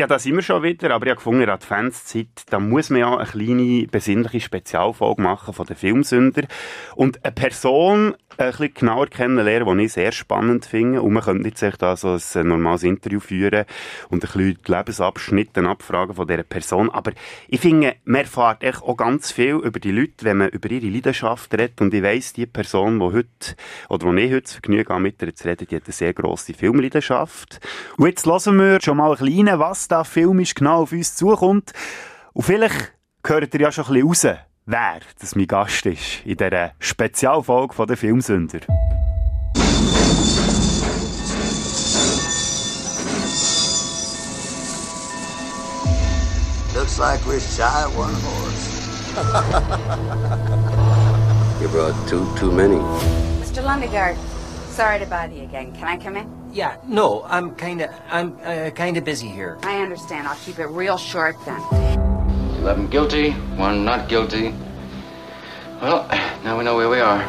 Ja, da sind wir schon wieder, aber ich habe gefunden, der Adventszeit, da muss man ja eine kleine, besinnliche Spezialfolge machen von den Filmsünder. Und eine Person ein bisschen genauer kennenlernen, die ich sehr spannend finde. Und man könnte jetzt echt da so ein normales Interview führen und ein bisschen die Lebensabschnitte abfragen von dieser Person. Aber ich finde, man erfährt echt auch ganz viel über die Leute, wenn man über ihre Leidenschaft redet. Und ich weiss, die Person, die heute, oder die ich heute das Vergnügen habe, mit ihr zu reden, die hat eine sehr grosse Filmleidenschaft. Und jetzt hören wir schon mal ein bisschen, was da filmisch genau auf uns zukommt. Und vielleicht gehört ihr ja schon ein bisschen raus, wer das mein Gast ist in dieser Spezialfolge von der Filmsünder. Looks like we're shy of one horse. you brought two too many. Mr. Lundegaard, sorry to bother you again. Can I come in? Yeah, no, I'm kind of, I'm uh, kind of busy here. I understand. I'll keep it real short then. Eleven guilty, one not guilty. Well, now we know where we are.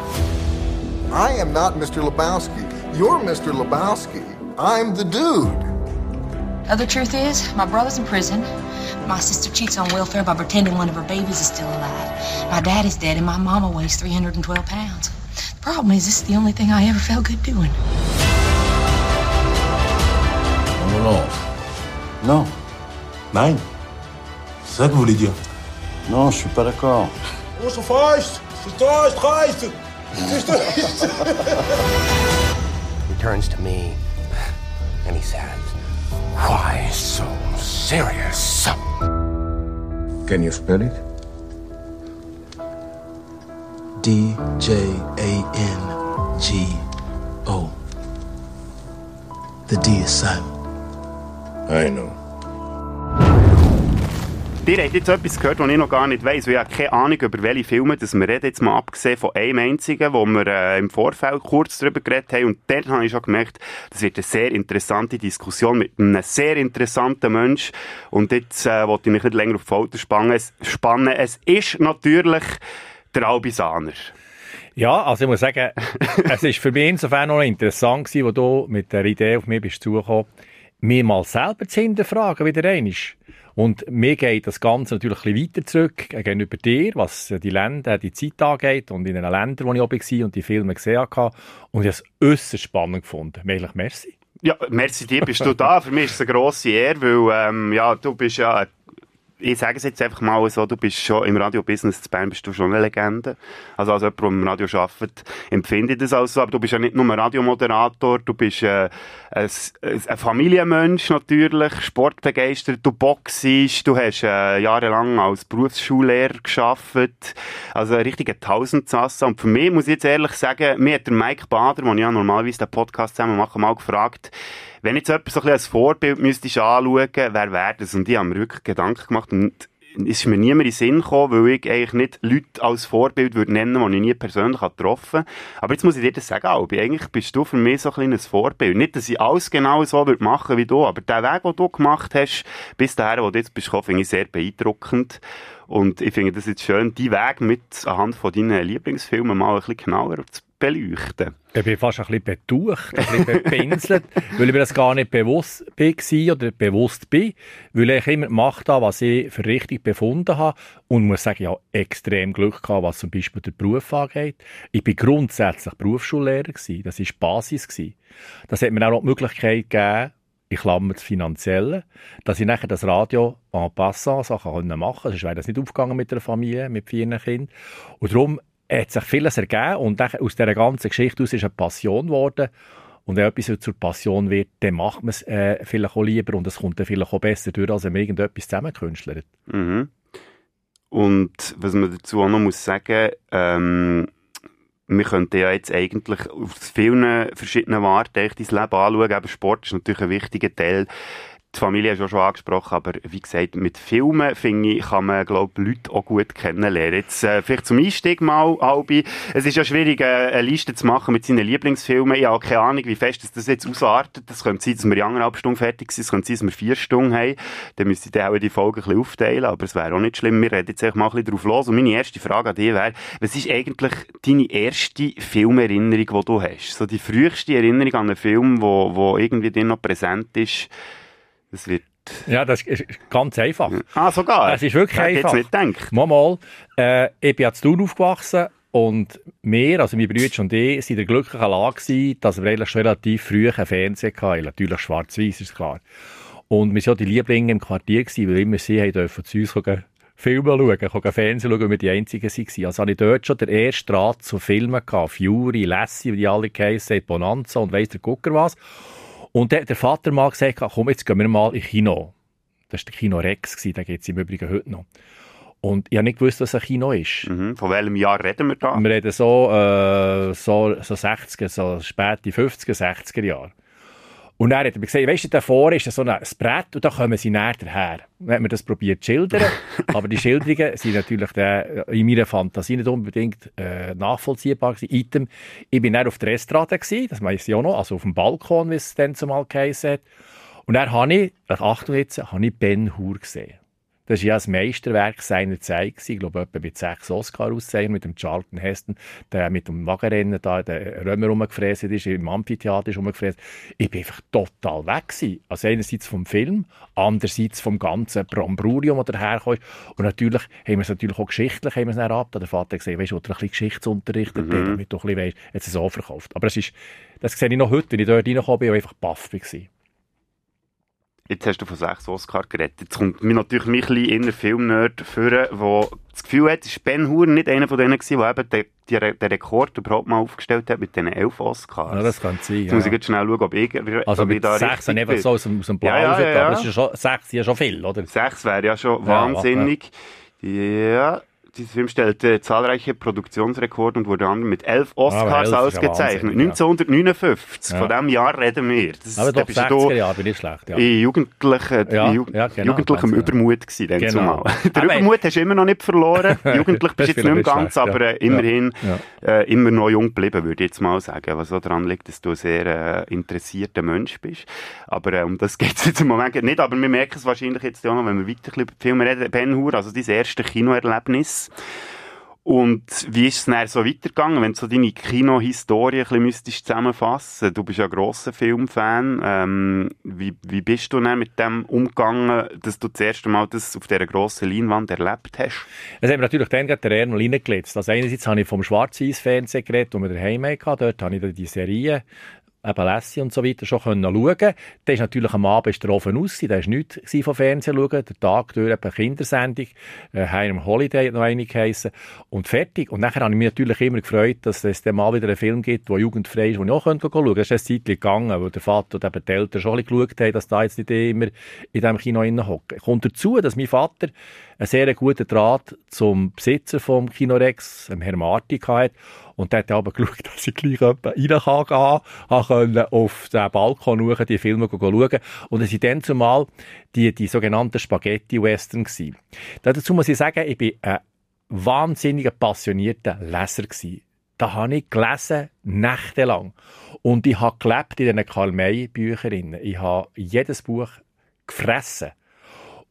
I am not Mr. Lebowski. You're Mr. Lebowski. I'm the dude. Other truth is, my brother's in prison. My sister cheats on welfare by pretending one of her babies is still alive. My dad is dead, and my mama weighs 312 pounds. The problem is, this is the only thing I ever felt good doing. Non, non. Non. Nein. C'est ça que vous voulez dire Non, je suis pas d'accord. Oh, so fast! He turns to me and he says, Why so serious? Can you spell it? D J A N G O. The D is silent. I know. Ihr habt jetzt etwas gehört, was ich noch gar nicht weiss, weil ich habe keine Ahnung, über welche Filme das wir reden, jetzt mal abgesehen von einem einzigen, wo wir äh, im Vorfeld kurz darüber geredet haben. Und dort habe ich schon gemerkt, das wird eine sehr interessante Diskussion mit einem sehr interessanten Mensch. Und jetzt äh, wollte ich mich nicht länger auf die Folter spannen. Es, spannen. es ist natürlich der Albisaner. Ja, also ich muss sagen, es ist für mich insofern noch interessant gewesen, wo du mit der Idee auf mich bist zugekommen, mir mal selber zu hinterfragen, wie der ein ist. Und mir geht das Ganze natürlich ein weiter zurück gegenüber dir, was die Länder, die Zeit angeht und in den Ländern, wo ich oben war und die Filme gesehen habe. Und ich habe es äußerst spannend gefunden. Wirklich merci. Ja, merci dir, bist du da. Für mich ist es eine grosse Ehre, weil ähm, ja, du bist ja ich sage es jetzt einfach mal so, du bist schon im Radio-Business zu Bern bist du schon eine Legende. Also als jemand, der im Radio arbeitet, empfinde ich das auch so. Aber du bist ja nicht nur ein Radiomoderator, du bist äh, ein, ein Familienmensch natürlich, sportbegeistert, du boxst, du hast äh, jahrelang als Berufsschullehrer gearbeitet. Also ein richtiger Tausendsassa. Und für mich muss ich jetzt ehrlich sagen, mir hat der Mike Bader, der ja normalerweise den Podcast zusammen machen, mal gefragt, wenn jetzt jemand so ein bisschen als Vorbild müsstest anschauen, wer wäre das? Und ich habe mir wirklich Gedanken gemacht und es ist mir niemand in den Sinn gekommen, weil ich eigentlich nicht Leute als Vorbild würde nennen, die ich nie persönlich getroffen habe. Aber jetzt muss ich dir das sagen, Albi. Eigentlich bist du für mich so ein kleines Vorbild. Nicht, dass ich alles genau so würde machen wie du, aber der Weg, den du gemacht hast, bis dahin, wo du jetzt bist, finde ich sehr beeindruckend. Und ich finde das jetzt schön, die Weg mit anhand von deinen Lieblingsfilmen mal ein bisschen genauer zu beleuchten. Ich bin fast ein bisschen betucht, ein bisschen bepinselt, weil ich mir das gar nicht bewusst war oder bewusst bin, weil ich immer gemacht habe, was ich für richtig befunden habe und muss sagen, ich habe extrem Glück gehabt, was zum Beispiel den Beruf angeht. Ich bin grundsätzlich Berufsschullehrer gewesen, das war die Basis. Gewesen. Das hat mir auch noch die Möglichkeit gegeben, ich klammer das Finanzielle, dass ich nachher das Radio en passant machen konnte. Sonst wäre das nicht aufgegangen mit einer Familie, mit vier Kindern. Und darum hat sich vieles ergeben und aus dieser ganzen Geschichte aus ist eine Passion geworden. Und wenn etwas zur Passion wird, dann macht man es äh, vielleicht auch lieber und es kommt dann vielleicht auch besser durch, als wenn man irgendetwas zusammenkünstlert. Mhm. Und was man dazu auch noch muss sagen, ähm, wir könnten ja jetzt eigentlich auf vielen verschiedenen Warten dein Leben anschauen, aber Sport ist natürlich ein wichtiger Teil die Familie hast du schon angesprochen, aber wie gesagt, mit Filmen, finde ich, kann man, glaube Leute auch gut kennenlernen. Jetzt, äh, vielleicht zum Einstieg mal, Albi. Es ist ja schwierig, äh, eine Liste zu machen mit seinen Lieblingsfilmen. Ich habe keine Ahnung, wie fest das jetzt ausartet. Das könnte sein, dass wir in anderthalb Stunden fertig sind. Es könnte sein, dass wir vier Stunden haben. Dann müsste ich dann auch die Folge ein bisschen aufteilen. Aber es wäre auch nicht schlimm. Wir reden jetzt einfach mal ein bisschen drauf los. Und meine erste Frage an dich wäre, was ist eigentlich deine erste Filmerinnerung, die du hast? So die früheste Erinnerung an einen Film, wo, wo irgendwie dir noch präsent ist? Das wird Ja, das ist ganz einfach. Ah, sogar? Es ist wirklich ich einfach. jetzt nicht gedacht. Mal, mal. Äh, ich bin ja zu Thun aufgewachsen und wir, also meine Brüder und ich, sind in der glücklichen Lage gewesen, dass wir eigentlich relativ früh einen Fernseher hatten. Natürlich schwarz-weiß, ist klar. Und wir waren ja die Lieblinge im Quartier, gewesen, weil immer sie haben dürfen zu uns schauen, Filme schauen, schauen Fernsehen schauen, weil wir die Einzigen waren. Also hatte ich dort schon den ersten Draht zu Filmen gehabt. Fury, Lassie, wie die alle geheissen haben, Bonanza und weiss der Gucker was. Und der, der Vater mal gesagt, komm, jetzt gehen wir mal ins Kino. Das war der Kino Rex, gewesen, den gibt es im Übrigen heute noch. Und ich habe nicht gewusst, was ein Kino ist. Mhm. Von welchem Jahr reden wir da? Wir reden so, äh, so, so 60er, so späte 50er, 60er Jahre. Und dann hat er gesagt, weißt du, davor ist so ein Brett und da kommen sie näher daher. Dann hat man das probiert zu schildern, aber die Schilderungen sind natürlich der, in meiner Fantasie nicht unbedingt äh, nachvollziehbar gewesen. Item, ich bin dann auf der Estrade gewesen, das weiss ich auch noch, also auf dem Balkon, wie es dann zumal geheißen hat. Und dann habe ich, Achtung jetzt, habe ich Ben Hur gesehen. Das war ja das Meisterwerk seiner Zeit. gewesen. Ich glaube, etwa mit sechs Oscar auszeichnen mit dem Charlton Heston, der mit dem Wagenrennen da, der Römer rumgefräst ist, im Amphitheater ist rumgefräst. Ich bin einfach total weg gewesen. Also einerseits vom Film, andererseits vom ganzen Brombrurium, das daherkommt. Und natürlich haben wir es natürlich auch geschichtlich haben wir es dann ab. Der Vater hat gesagt, weißt du, ich dir ein bisschen Geschichtsunterricht mhm. damit du ein bisschen weißt, jetzt ist es auch verkauft. Aber es ist, das sehe ich noch heute, wenn ich dort reingekommen bin, und einfach baff war. Jetzt hast du von sechs Oscar geredet. Jetzt kommt mir natürlich mich ein bisschen inner Filmnerd führen, der das Gefühl hat, ist Ben Hur nicht einer von denen gewesen, der eben den, die, den Rekord überhaupt mal aufgestellt hat mit diesen elf Oscars. Ja, das kann sein. Jetzt ja. muss ich jetzt schnell schauen, ob ich, Also ob ich mit da sechs sind einfach so aus dem, aus dem Blau Ja, ja, ja, aber ist ja schon, sechs sind ja schon viel, oder? Sechs wäre ja schon wahnsinnig. Ja, dieser Film stellte zahlreiche Produktionsrekorde und wurde mit elf Oscars elf ist ja ausgezeichnet. Wahnsinn, ja. 1959, Ja. von diesem Jahr reden wir. Das, Aber da doch bist du 60er Jahre bin ich schlecht, ja. in jugendlichen, Ja, Ju ja, genau, jugendlichem genau. Übermut gewesen, dann Genau. zumal. Der Aber- Übermut hast du immer noch nicht verloren. Jugendlich bist du ist jetzt nicht mehr ganz, schlecht, aber ja. äh, immerhin Ja. Äh, immer noch jung geblieben, würde ich jetzt mal sagen. Was so daran liegt, dass du ein sehr äh, interessierter Mensch bist. Aber äh, um das geht es jetzt im Moment nicht. Aber wir merken es wahrscheinlich jetzt auch noch, wenn wir weiter ein bisschen über die Filme reden. Ben Hur, also dein erstes Kinoerlebnis. Und wie ist es dann so weitergegangen, wenn du so deine Kinohistorie ein bisschen müsstest zusammenfassen Du bist ja ein grosser Filmfan. Ähm, wie, wie bist du dann mit dem umgegangen, dass du das erste Mal das auf dieser grossen Leinwand erlebt hast? Es hat mir natürlich dann gerade der Ernst reingelitzt. Also einerseits habe ich vom Schwarz-Weiß-Fernsehen geredet, wo wir daheim hatten. Dort habe ich dann die Serie Lassie und so weiter schon können schauen. Da ist natürlich am Abend ist der Ofen aus, da war nichts vom Fernsehen schauen. Der Tag durch eine Kindersendung, äh, Heim Holiday hat noch eine geheissen. Und fertig. Und nachher habe ich mich natürlich immer gefreut, dass es dann mal wieder einen Film gibt, der jugendfrei ist, wo ich auch schauen könnte. Das ist eine Zeit gegangen, wo der Vater und eben die Eltern schon ein geschaut haben, dass da jetzt nicht immer in diesem Kino hocken. Kommt dazu, dass mein Vater einen sehr guten Draht zum Besitzer vom Kino Rex, dem Herrn Marti, hatte. Und der hat aber geschaut, dass ich gleich rein kann gehen kann, auf den Balkon schauen, die Filme schauen. Und es waren dann zumal die, die sogenannten Spaghetti-Western. Dazu muss ich sagen, ich bin ein wahnsinniger, passionierter Leser gewesen. Da habe ich gelesen, nächtelang. Und ich habe gelebt in diesen Karl-May-Büchern. Ich habe jedes Buch gefressen.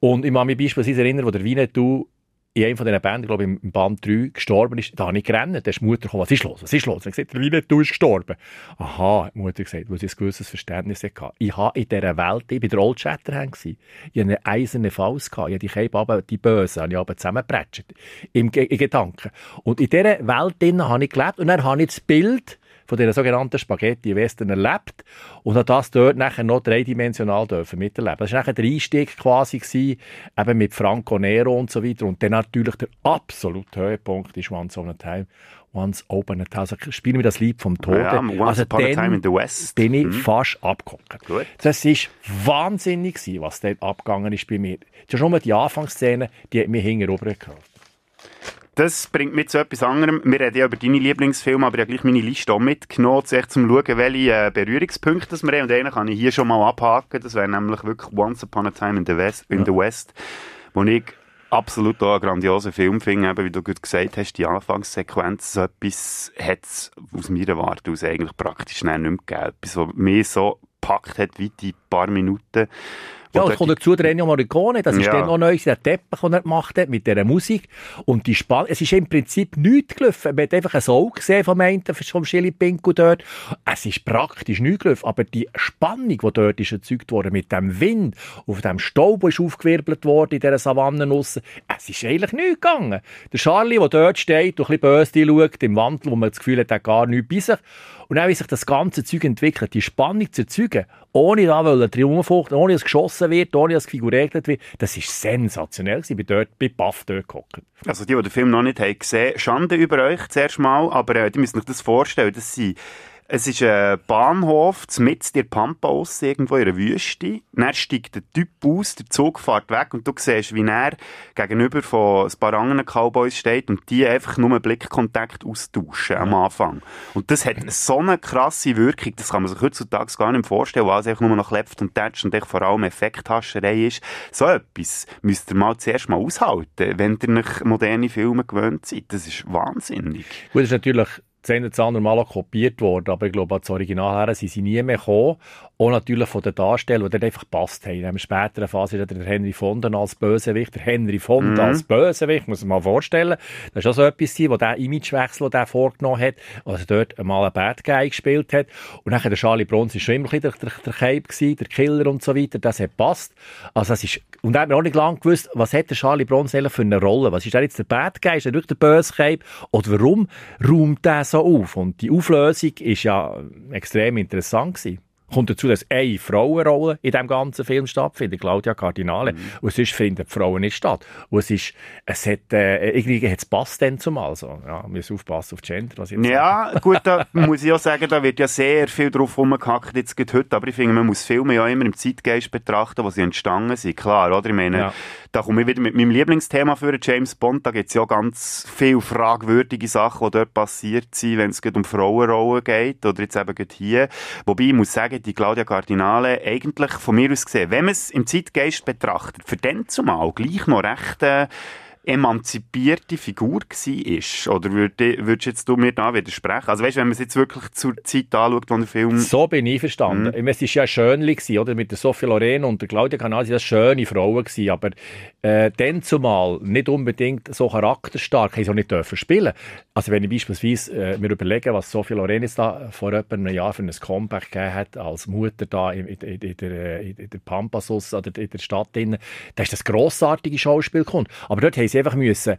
Und ich kann mich beispielsweise erinnern, wo der Winnetou in einem von diesen Bänden, glaube ich, im Band 3 gestorben ist, da habe ich gerannt. Da ist die Mutter gekommen, was ist los, was ist los? Und ich gesagt, der Winnetou ist gestorben. Aha, hat die Mutter gesagt, weil sie ein gewisses Verständnis hatte. Ich habe in dieser Welt, ich war der Old Shatterhand, ich hatte eine eiserne Faust, ich habe die Käbe, aber die Bösen, habe ich aber zusammengepretscht. Im in Gedanken. Und in dieser Welt drinnen habe ich gelebt und dann habe ich das Bild von dieser sogenannten Spaghetti-Western erlebt und habe das dort nachher noch dreidimensional dürfen miterleben. Das war nachher der Einstieg quasi gewesen, eben mit Franco Nero und so weiter. Und dann natürlich der absolute Höhepunkt ist Once Upon a Time. Once Open a Time. Also spielen wir das Lied vom Tode. Ja, Once also Upon a Time in the West. bin ich Mhm. fast abgeguckt. Gut. Das war wahnsinnig, gewesen, was dort abgegangen ist bei mir. Schon mal die Anfangsszene, die hat mich hinten gehabt. Das bringt mich zu etwas anderem. Wir reden ja über deine Lieblingsfilme, aber ich habe gleich meine Liste auch mitgenommen, zu echt zum schauen, welche äh, Berührungspunkte wir haben. Und einen kann ich hier schon mal abhaken. Das wäre nämlich wirklich Once Upon a Time in the West, in the West wo ich absolut auch einen grandiosen Film finde, eben, wie du gut gesagt hast, die Anfangssequenz, so etwas hat es aus meiner Warte aus eigentlich praktisch nicht mehr gegeben. Etwas, was mich so gepackt hat, wie die paar Minuten, Ja, es kommt dazu der Ennio Morricone, das ist Ja. dann noch neu, der Teppich, den er gemacht hat mit dieser Musik. Und die Spann es ist im Prinzip nichts gelaufen. Man hat einfach ein Auge gesehen vom einen, vom Chili Pinko dort. Es ist praktisch nichts gelaufen. Aber die Spannung, die dort ist erzeugt wurde, mit dem Wind, auf dem Staub, der ist aufgewirbelt worden in dieser Savanne aussen, es ist eigentlich nichts gegangen. Der Charlie, der dort steht und ein bisschen böse schaut, im Wandel, wo man das Gefühl hat, er hat gar nichts bei sich. Und dann, wie sich das ganze Zeug entwickelt, die Spannung zu erzeugen, ohne da Triumphfucht, ohne dass geschossen wird, ohne dass Figur wird, das ist sensationell. Ich bin dort, bei Baff dort gehockt. Also die, die den Film noch nicht haben gesehen, Schande über euch zuerst mal, aber äh, die müssen sich das vorstellen, das sind es ist ein Bahnhof, mitten in der Pampa aus, irgendwo in einer Wüste. Dann steigt der Typ aus, der Zug fährt weg und du siehst, wie er gegenüber von ein paar anderen Cowboys steht und die einfach nur Blickkontakt austauschen am Anfang. Und das hat so eine krasse Wirkung, das kann man sich heutzutage gar nicht vorstellen, weil es einfach nur noch Left und Touch und echt vor allem Effekthascherei ist. So etwas müsst ihr mal zuerst mal aushalten, wenn ihr nicht moderne Filme gewöhnt seid. Das ist wahnsinnig. Gut, das ist natürlich das eine oder andere Mal auch kopiert worden, aber ich glaube, als Original her sind sie nie mehr gekommen. Auch natürlich von den Darstellern, die dann einfach gepasst haben. In einer späteren Phase ist der Henry Fonda als Bösewicht, der Henry Fonda Mhm. als Bösewicht, muss man mal vorstellen. Das ist auch so etwas, wo der Imagewechsel, den er vorgenommen hat, also dort einmal einen Bad Guy gespielt hat. Und dann der Charlie Bronze ist schon immer ein bisschen der, der, der Cape gewesen, der Killer und so weiter, das hat passt. Also das ist, und da hat man auch nicht lange gewusst, was hat der Charlie eigentlich für eine Rolle? Was ist er jetzt der Bad Guy? Ist er wirklich der böse Cape? Oder warum räumt der so auf? Und die Auflösung ist ja extrem interessant gewesen. Kommt dazu, dass eine Frauenrolle in diesem ganzen Film stattfindet, Claudia Cardinale. Und sonst finden die Frauen nicht statt. Und es ist, es hat, äh, irgendwie hat es passt dann zumal so. Ja, wir müssen aufpassen auf Gender, was ich jetzt sage. Ja, gut, da muss ich auch sagen, da wird ja sehr viel drauf rumgehackt jetzt heute, aber ich finde, man muss Filme ja immer im Zeitgeist betrachten, wo sie entstanden sind, klar, oder? Ich meine, Ja. Da komme ich wieder mit meinem Lieblingsthema für James Bond, da gibt es ja ganz viele fragwürdige Sachen, die dort passiert sind, wenn es um Frauenrollen geht, oder jetzt eben hier. Wobei, ich muss sagen, die Claudia Cardinale, eigentlich von mir aus gesehen, wenn man es im Zeitgeist betrachtet, für den zumal gleich noch recht, äh, emanzipierte Figur war? Oder würd- würdest jetzt du mir da widersprechen? Also weißt, wenn man es jetzt wirklich zur Zeit anschaut, wo der Film... So bin ich verstanden. Mhm. Es war ja schön, gewesen, oder? Mit der Sophie Loren und der Claudia Canal sind das schöne Frauen gewesen, aber äh, dann zumal nicht unbedingt so charakterstark, haben sie auch nicht dürfen spielen. Also wenn ich beispielsweise äh, mir überlege, was Sophie Loren jetzt da vor etwa einem Jahr für ein Comeback gegeben hat, als Mutter da in, in, in, der, äh, in der Pampasus oder in der Stadt drin, da ist das grossartige Schauspiel gekommen. Aber dort haben sie einfach müssen,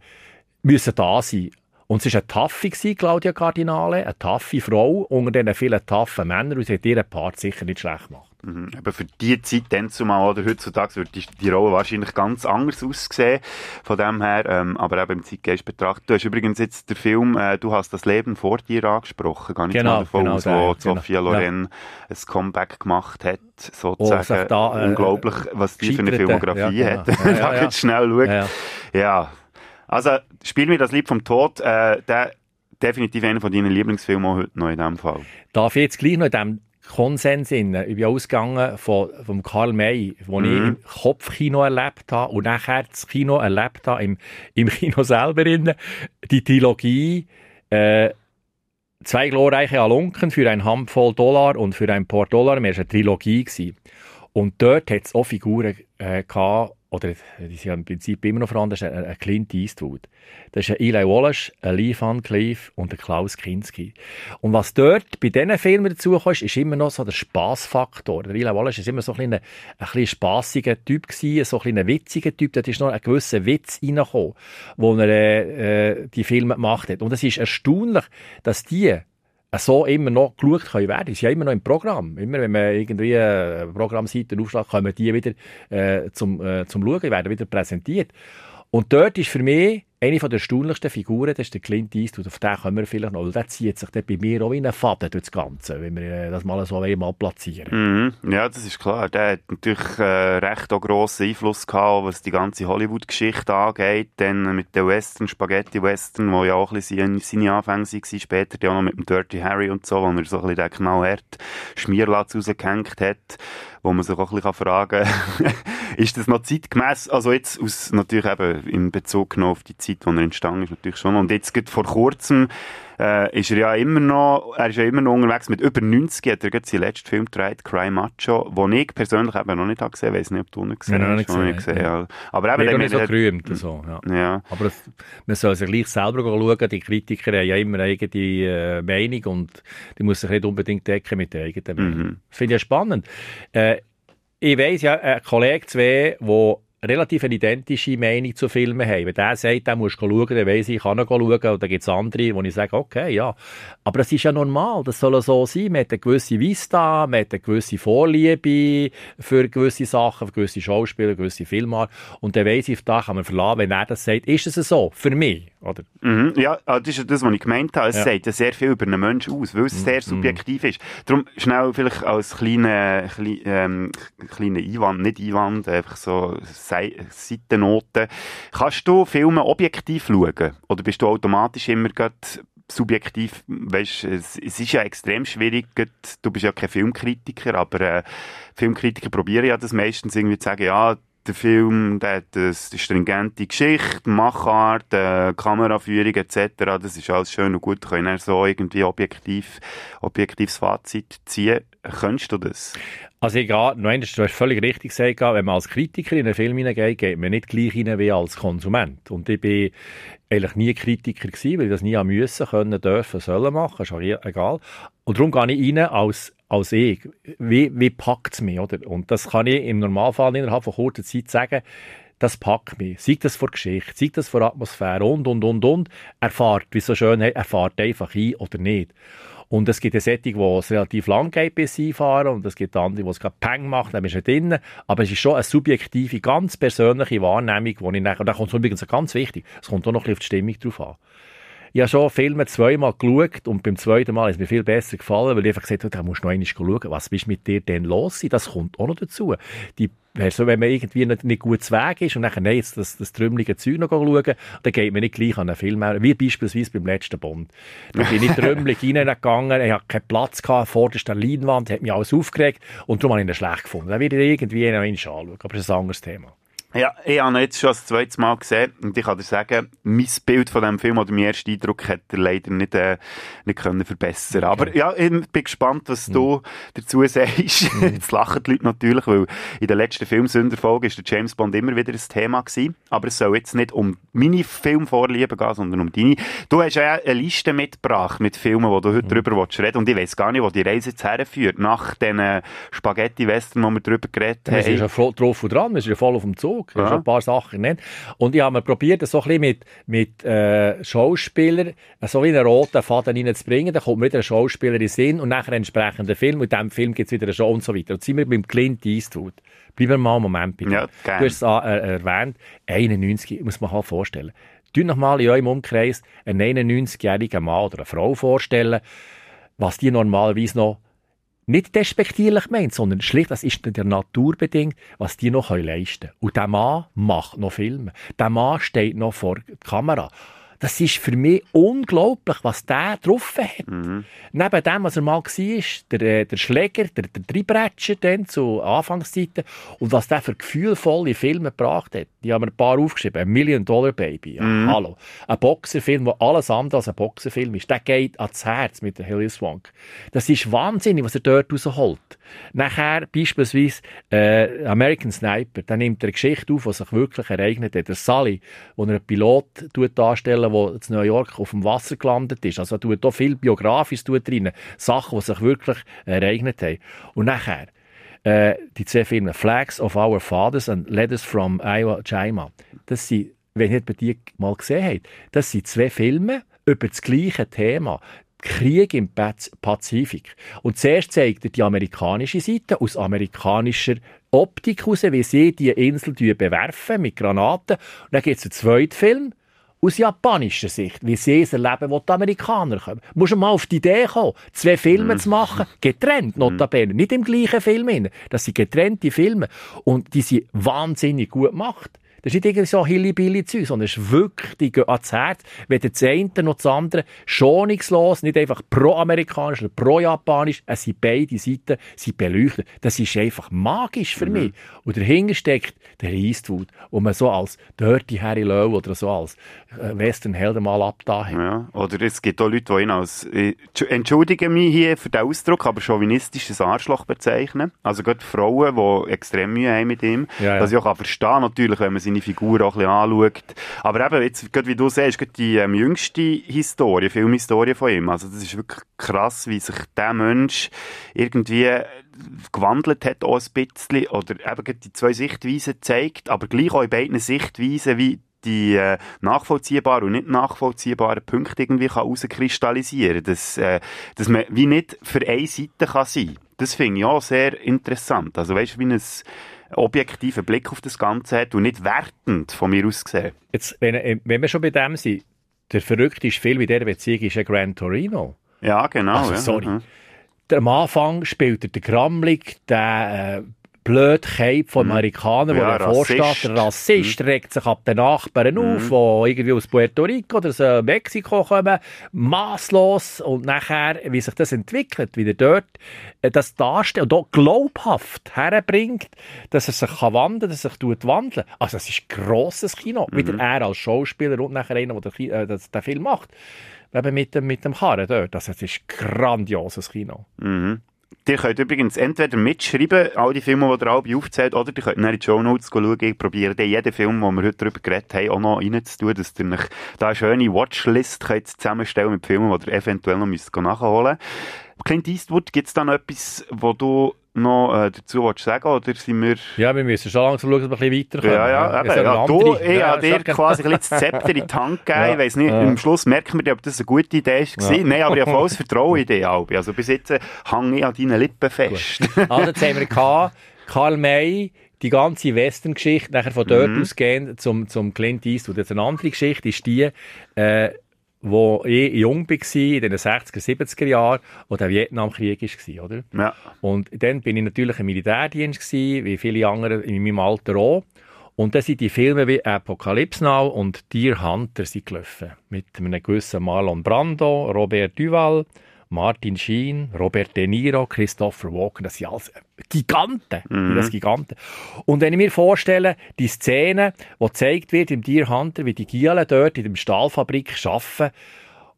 müssen da sein. Und es war eine taffe, Claudia Cardinale, eine taffe Frau unter diesen vielen taffen Männern und sie hat ihren Part sicher nicht schlecht gemacht. Mhm. Aber für die Zeit dann zumal, oder heutzutage, würde die, die Rolle wahrscheinlich ganz anders aussehen. Von dem her, ähm, aber eben im Zeitgeist betrachtet. Du hast übrigens jetzt den Film, äh, du hast das Leben vor dir angesprochen, gar nicht Genau, mal davon genau aus, wo genau. Sophia Loren ein Comeback gemacht hat, Oh, sozusagen. sich da, äh, Unglaublich, was die für eine Filmografie ja, hat. genau. Ja, Wenn ja, man ja. jetzt schnell schaut. Ja, Ja, ja. Also, spiel mir das Lied vom Tod, äh, der, definitiv einer von deinen Lieblingsfilmen auch heute noch in dem Fall. Darf ich jetzt gleich noch in diesem Konsens in, ich bin ausgegangen von, vom Karl May, wo ich Mhm. im Kopfkino erlebt habe und nachher das Kino erlebt habe, im, im Kino selber. Innen. Die Trilogie, äh, Zwei glorreiche Alunken für ein Handvoll Dollar und für ein paar Dollar mehr. War eine Trilogie. Gewesen. Und dort hat es auch Figuren äh, gehabt, oder die sind ja im Prinzip immer noch vorhanden, das ist ein, Clint Eastwood. Das ist ein Eli Wallace, ein Lee Van Cleef und ein Klaus Kinski. Und was dort bei diesen Filmen dazukommt, ist immer noch so der Spaßfaktor. Der Eli Wallace ist immer so ein, ein, ein spassiger Typ gewesen, so ein ein witziger Typ. Dort ist noch ein gewisser Witz reingekommen, wo er äh, äh, die Filme gemacht hat. Und es ist erstaunlich, dass die so immer noch geschaut können werden. Die sind ja immer noch im Programm. Immer wenn man irgendwie eine Programmseite aufschlägt, kommen die wieder äh, zum, äh, zum Schauen, werden wieder präsentiert. Und dort ist für mich eine der erstaunlichsten Figuren, das ist der Clint Eastwood, auf den kommen wir vielleicht noch, der zieht sich bei mir auch wie ein Faden durch das Ganze, wenn wir äh, das mal so mal platzieren. Mhm. Ja, das ist klar. Der hat natürlich äh, recht grossen Einfluss gehabt, was die ganze Hollywood-Geschichte angeht. Dann mit den Western, Spaghetti-Western, wo ja auch ein bisschen seine, Anfänge waren. Später ja auch noch mit dem Dirty Harry und so, wo er so ein bisschen den knallhart Schmierlatz rausgehängt hat. Wo man sich auch ein bisschen fragen kann, ist das noch zeitgemäß? Also jetzt aus, natürlich eben in Bezug auf die Zeit Zeit, wo er entstanden ist, natürlich schon. Und jetzt gerade vor kurzem äh, ist er ja immer noch, er ist ja immer noch unterwegs. Mit über 90 hat er gerade seinen letzten Film gedreht, Cry Macho, den ich persönlich eben noch nicht habe gesehen, weiß nicht, ob du ihn gesehen hast. nicht Noch nicht gesehen, ja. Aber eben, nicht so hat- gerühmt. So, ja. Ja. Aber es- man soll sich gleich selber schauen. Die Kritiker haben ja immer eine eigene äh, Meinung und die muss sich nicht unbedingt decken mit der eigenen Meinung. Mhm. Finde ich ja spannend. Äh, ich weiss ja, ein Kollege zwei, der relativ eine identische Meinung zu Filmen haben. Wenn der sagt, der muss schauen, dann weiss ich, ich kann er schauen. Und dann gibt es andere, wo ich sage, okay, ja. Aber das ist ja normal. Das soll so sein. Man hat eine gewisse Vista, man hat eine gewisse Vorliebe für gewisse Sachen, für gewisse Schauspieler, gewisse Filmart. Und dann weiss ich, da kann man verlassen, wenn er das sagt, ist es so. Für mich. Oder? Mhm, ja, ah, das ist das, was ich gemeint habe. Es Ja. sagt ja sehr viel über einen Menschen aus, weil es sehr subjektiv ist. Darum schnell vielleicht als kleine, kleine, ähm, kleine Einwand, nicht Einwand, einfach so Sei- Seitennoten. Kannst du Filme objektiv schauen? Oder bist du automatisch immer subjektiv, weißt, es, es ist ja extrem schwierig, du bist ja kein Filmkritiker, aber äh, Filmkritiker probieren ja das meistens irgendwie zu sagen, ja, der Film, der hat eine stringente Geschichte, Machart, äh, Kameraführung etc. Das ist alles schön und gut. Können dann so irgendwie objektiv, objektives Fazit ziehen. Könntest du das? Also egal, nein, du hast völlig richtig gesagt, wenn man als Kritiker in einen Film hineingeht, geht man nicht gleich hinein wie als Konsument. Und ich bin eigentlich nie Kritiker gewesen, weil ich das nie müssen, können, dürfen, sollen machen, ist auch egal. Und darum gehe ich rein als, als ich. Wie, wie packt es mich, oder? Und das kann ich im Normalfall innerhalb von kurzer Zeit sagen, das packt mich. Sei das vor Geschichte, sei das vor Atmosphäre und, und, und, und. Er fährt, wie so schön, heißt, er fährt einfach ein oder nicht. Und es gibt eine Sättig, wo es relativ lang geht, bis sie fahren, und es gibt andere, wo es gerade Peng macht, dann bist du nicht drin. Aber es ist schon eine subjektive, ganz persönliche Wahrnehmung, wo ich nachher, und da kommt es übrigens ganz wichtig, es kommt auch noch ein bisschen auf die Stimmung drauf an. Ich habe schon Filme zweimal geschaut und beim zweiten Mal ist mir viel besser gefallen, weil ich einfach gesagt habe, da musst du noch einmal schauen, was ist mit dir denn los? Das kommt auch noch dazu. Die, so, wenn man irgendwie nicht, nicht gut Weg ist und nachher nein, jetzt das, das trümmelige Zeug noch schauen, dann geht man nicht gleich an einen Film her. Wie beispielsweise beim letzten Bond. Da bin ich trümmelig reingegangen, ich hatte keinen Platz gehabt, vorderst an der Leinwand, hat mich alles aufgeregt und darum habe ich ihn schlecht gefunden. Dann werde ich irgendwie noch einmal anschauen, aber das ist ein anderes Thema. Ja, ich habe ihn jetzt schon das zweite Mal gesehen und ich kann dir sagen, mein Bild von diesem Film oder mein erster Eindruck hat er leider nicht, äh, nicht können verbessern. Aber ja, ich bin gespannt, was du dazu sagst. Jetzt lachen die Leute natürlich, weil in der letzten Filmsünderfolge ist der James Bond immer wieder ein Thema gewesen. Aber es soll jetzt nicht um meine Filmvorlieben gehen, sondern um deine. Du hast ja eine Liste mitgebracht mit Filmen, die du heute drüber willst reden Und ich weiß gar nicht, wo die Reise jetzt herführt. Nach den Spaghetti-Western, wo wir drüber geredet Wir sind haben. ja voll drauf und dran, wir sind ja voll auf dem Zug. Habe Ja. schon ein paar Sachen genannt. Und ich habe mir probiert, das so ein bisschen mit, mit äh, Schauspielern so wie einen roten Faden reinzubringen. Dann kommt mir wieder ein Schauspieler in den Sinn und nachher ein entsprechender Film. Und in diesem Film gibt es wieder eine Show und so weiter. Und sind wir beim Clint Eastwood. Bleiben wir mal einen Moment bitte. Ja, du hast es äh, erwähnt, 91, muss man halt vorstellen. Tun noch mal in eurem Umkreis einen 91-jährigen Mann oder eine Frau vorstellen, was die normalerweise noch nicht despektierlich meint, sondern schlicht, das ist der Natur bedingt, was die noch leisten können. Und der Mann macht noch Filme. Der Mann steht noch vor der Kamera. Das ist für mich unglaublich, was der drauf hat. Neben dem, was er mal war, der, äh, der Schläger, der, der Dreibrätscher dann zu Anfangszeiten und was der für gefühlvolle Filme gebracht hat. Die haben mir ein paar aufgeschrieben. Ein Million Dollar Baby. Ja, Hallo. Ein Boxerfilm, der alles andere als ein Boxerfilm ist. Der geht ans Herz mit der Hilly Swank. Das ist wahnsinnig, was er dort rausholt. Nachher beispielsweise äh, American Sniper. Da nimmt er eine Geschichte auf, die sich wirklich ereignet hat. Der Sully, wo er einen Pilot tut darstellen, der in New York auf dem Wasser gelandet ist. Also er tut auch viel Biografisches tut drin. Sachen, die sich wirklich ereignet haben. Und nachher äh, die zwei Filme Flags of Our Fathers und Letters from Iwo Jima. Das sind, wenn ihr die mal gesehen habt, das sind zwei Filme über das gleiche Thema. Krieg im Paz- Pazifik. Und zuerst zeigt er die amerikanische Seite aus amerikanischer Optik heraus, wie sie die Insel bewerfen mit Granaten. Und dann gibt es einen zweiten Film aus japanischer Sicht, wie sie es erleben, wo die Amerikaner kommen. Muss man mal auf die Idee kommen, zwei Filme zu machen, getrennt, notabene, nicht im gleichen Film. hin. Das sind getrennte Filme. Und die sind wahnsinnig gut gemacht. Das ist nicht irgendwie so Hilly-Billy-Zeug, sondern es ist wirklich, die gehen ans Herz. Wenn das eine noch das andere schonungslos, nicht einfach pro-amerikanisch oder pro-japanisch, es sind beide Seiten sind beleuchtet. Das ist einfach magisch für mich. Und dahinter steckt der Eastwood, wo man so als Dirty Harry Lowe oder so als äh, Western-Helden mal abgetan hat. Ja, oder es gibt auch Leute, die ihn als, äh, tschu- entschuldige mich hier für den Ausdruck, aber chauvinistisches Arschloch bezeichnen. Also gerade Frauen, die extrem Mühe haben mit ihm. Ja, ja. Was ich auch verstehen natürlich, wenn man seine Figur auch ein bisschen anschaut. Aber eben, jetzt, wie du siehst, die ähm, jüngste Historie, Filmhistorie von ihm, also das ist wirklich krass, wie sich der Mensch irgendwie gewandelt hat auch ein bisschen, oder eben die zwei Sichtweisen zeigt, aber gleich auch in beiden Sichtweisen, wie die äh, nachvollziehbaren und nicht nachvollziehbaren Punkte irgendwie kann herauskristallisieren kann. Dass, äh, dass man wie nicht für eine Seite kann sein Das finde ich auch sehr interessant. Also weißt du, wie ein objektiven Blick auf das Ganze hat und nicht wertend von mir aus gesehen. Jetzt, wenn, äh, wenn wir schon bei dem sind, der verrückteste Film in dieser Beziehung ist ja Gran Torino. Ja, genau. Also, ja. sorry. Mhm. Der, am Anfang spielt er den Grammelig, der äh, blöd Cape von Amerikanern, Ja, der vorsteht. Rassist. Der Rassist regt sich ab den Nachbarn auf, die irgendwie aus Puerto Rico oder so Mexiko kommen, maßlos und nachher, wie sich das entwickelt, wie er dort äh, das darstellt und auch glaubhaft herbringt, dass er sich kann wandeln, dass er sich tut wandeln. Also es ist grosses Kino, wieder er als Schauspieler und nachher einer, der den, äh, den Film macht. Eben mit dem, mit dem Karren dort. Also es ist grandioses Kino. Mhm. Ihr könnt übrigens entweder mitschreiben, all die Filme, die ihr alle aufzählt, oder ihr könnt in die Shownotes schauen. Ich probiere dann jeden Film, den wir heute darüber geredet haben, auch noch reinzutun, dass ihr euch da eine schöne Watchlist könnt zusammenstellen mit Filmen, die ihr eventuell noch nachholen müsst. Clint Eastwood, gibt es da noch etwas, wo du noch äh, dazu willst sagen oder sind wir... Ja, wir müssen schon langsam schauen, dass wir ein bisschen weiterkommen. Ja, ja, eben, ja, andere- du, ich Ja, habe dir quasi ein bisschen das Zepter in die Hand gegeben. Ja. Ich weiss nicht, Ja. am Schluss merken wir, ob das eine gute Idee war. Ja. Nein, aber ich habe volles Vertrauen in dich, Albi. Also bis jetzt äh, hänge ich an deinen Lippen fest. Also jetzt haben wir gehabt, Karl May, die ganze Western-Geschichte, nachher von dort Mhm. ausgehend zum, zum Clint Eastwood. Jetzt eine andere Geschichte ist die, äh, wo ich jung war, in den 60er, 70er Jahren, wo der Vietnamkrieg war, oder? Ja. Und dann bin ich natürlich im Militärdienst gewesen, wie viele andere in meinem Alter auch. Und dann sind die Filme wie Apocalypse Now und Deer Hunter sind gelaufen. Mit einem gewissen Marlon Brando, Robert Duval, Martin Sheen, Robert De Niro, Christopher Walken, das sind alles Giganten. Mhm. Das Giganten. Und wenn ich mir vorstelle, die Szene, die gezeigt wird im Deer Hunter, wie die Gielen dort in der Stahlfabrik arbeiten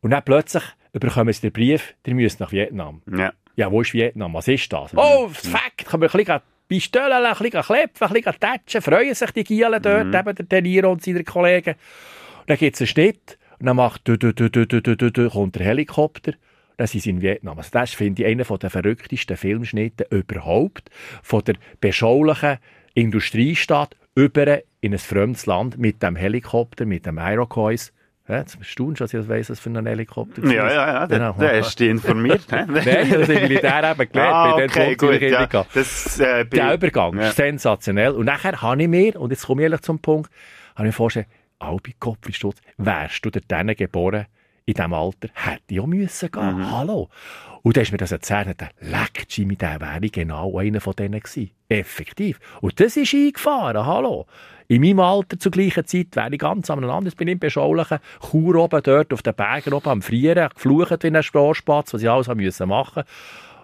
und dann plötzlich bekommen sie den Brief, die müssen nach Vietnam. Ja. ja, wo ist Vietnam? Was ist das? Mhm. Oh, oh Fakt, können wir ein bisschen Pistöllen, ein bisschen klepfen, ein bisschen tätschen, freuen sich die Gielen dort, mhm. eben der De Niro und seine Kollegen. Und dann gibt es einen Schnitt und dann macht, du, du, du, du, du, du, du, kommt der Helikopter sind sie in Vietnam. Also das finde ich einer der verrücktesten Filmschnitte überhaupt. Von der beschaulichen Industriestadt über in ein fremdes Land mit dem Helikopter, mit dem Iroquois. Ja, jetzt staunst du, dass ich weiss, was für ein Helikopter Ja, ja, ja, da, Genau. da hast du dich informiert. hä? Nein, das ist Militär eben gelernt. Ah, bei okay, gut, ja. Das, äh, Der Übergang Ja. ist sensationell. Und nachher habe ich mir, und jetzt komme ich ehrlich zum Punkt, habe ich mir vorgestellt, Albi Kopfstutz, wärst du dort drinnen geboren, in diesem Alter, hätte ich auch müssen gehen. Mhm. Hallo. Und dann ist mir das erzählt, und dachte, leck, Jimmy, der wäre genau einer von denen gewesen. Effektiv. Und das ist eingefahren, hallo. In meinem Alter zur gleichen Zeit wäre ich ganz am Land. Ich bin im beschaulichen Chur oben, dort auf den Bergen oben am Frieren, geflucht wie ein Strohspatz, was ich alles haben müssen machen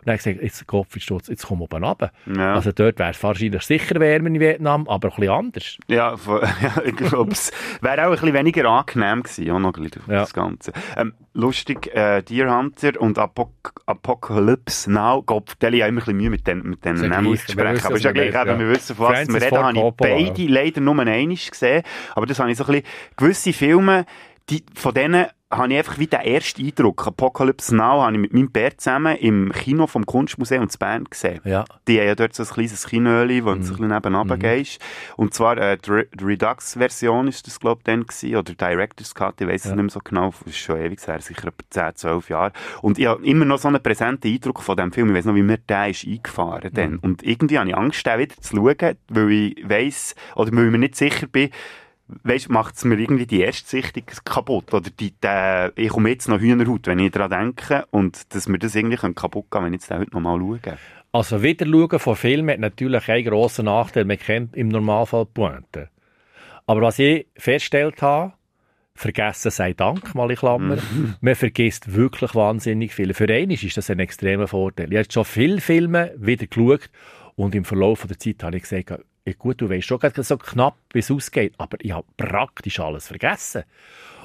und dann habe ich gesagt, jetzt Kopfsturz, jetzt komm oben runter. Ja. Also dort wäre es wahrscheinlich sicher wärmer in Vietnam, aber ein bisschen anders. Ja, ja ich glaube, es wäre auch ein bisschen weniger angenehm gewesen, auch noch ein bisschen, das Ganze. Ähm, lustig, äh, Deer Hunter und Apok Apocalypse Now, Gott, ich habe immer ein bisschen Mühe mit den, mit den Namen auszusprechen, aber ist ja gleich, ja. wir wissen, von was wir reden, habe ich beide leider nur einmal gesehen, aber das habe ich so ein bisschen, gewisse Filme, die, von denen habe ich einfach wie den ersten Eindruck. Apocalypse Now habe ich mit meinem Bär zusammen im Kino vom Kunstmuseum in Bern gesehen. Ja. Die haben ja dort so ein kleines Kinoöli, wo du Mhm. so ein bisschen nebenan gehst. Und zwar äh, die Re- die Redux-Version ist das, glaube ich, dann gewesen, oder Director's Cut, ich weiß es Ja. nicht mehr so genau, das ist schon ewig her, sicher etwa 10, 12 Jahre. Und ich habe immer noch so einen präsenten Eindruck von dem Film, ich weiß noch, wie mir der ist eingefahren dann. Mhm. Und irgendwie habe ich Angst, den wieder zu schauen, weil ich weiss, oder weil ich mir nicht sicher bin, Weißt, macht es mir irgendwie die Erstsichtung kaputt? Oder die, der, ich komme jetzt noch Hühnerhaut, wenn ich daran denke, und dass mir das irgendwie kaputt gehen wenn ich jetzt heute noch mal schaue. Also wieder schauen von Filmen hat natürlich einen grossen Nachteil, man kennt im Normalfall die Pointe. Aber was ich festgestellt habe, vergessen sei Dank, mal in Klammer, man vergisst wirklich wahnsinnig viel. Für einen ist das ein extremer Vorteil. Ich habe schon viele Filme wieder geschaut und im Verlauf der Zeit habe ich gesagt, ja, gut, du weißt schon so knapp, wie es ausgeht, aber ich habe praktisch alles vergessen.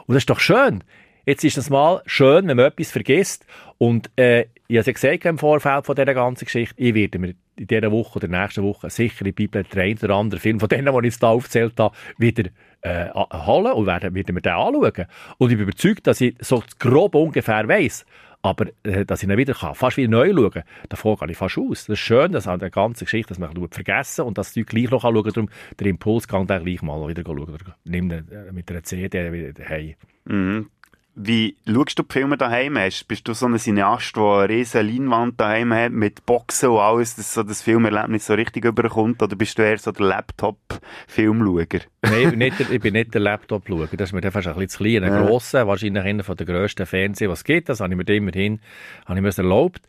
Und das ist doch schön. Jetzt ist es mal schön, wenn man etwas vergisst. Und äh, ich habe es ja gesagt im Vorfeld von dieser ganzen Geschichte, ich werde mir in dieser Woche oder nächsten Woche sicher in Bibel den oder anderen Film von denen, die ich jetzt da aufgezählt habe, wieder äh, holen und werden, werden mir den anschauen. Und ich bin überzeugt, dass ich so grob ungefähr weiss, aber äh, dass ich ihn wieder kann, fast wieder neu schauen kann, davon gehe ich fast aus. Das ist schön, dass an der ganzen Geschichte, dass man vergessen und dass die gleich noch anschauen kann. Darum der Impuls kann dann gleich mal wieder schauen. Nimm ihn mit einer CD wieder heim. Mhm. Wie schaust du die Filme daheim? Hast? Bist du so ein Cineast, der eine riesen Leinwand daheim hat mit Boxen und alles, dass so das Filmerlebnis so richtig überkommt? Oder bist du eher so der Laptop-Filmschauer? Nein, ich bin nicht der Laptop-Schauer. Das ist mir fast ein bisschen zu klein. Ein ja. grosser, wahrscheinlich einer der grössten Fernsehen, was gibt. Das habe ich mir immerhin habe ich mir erlaubt.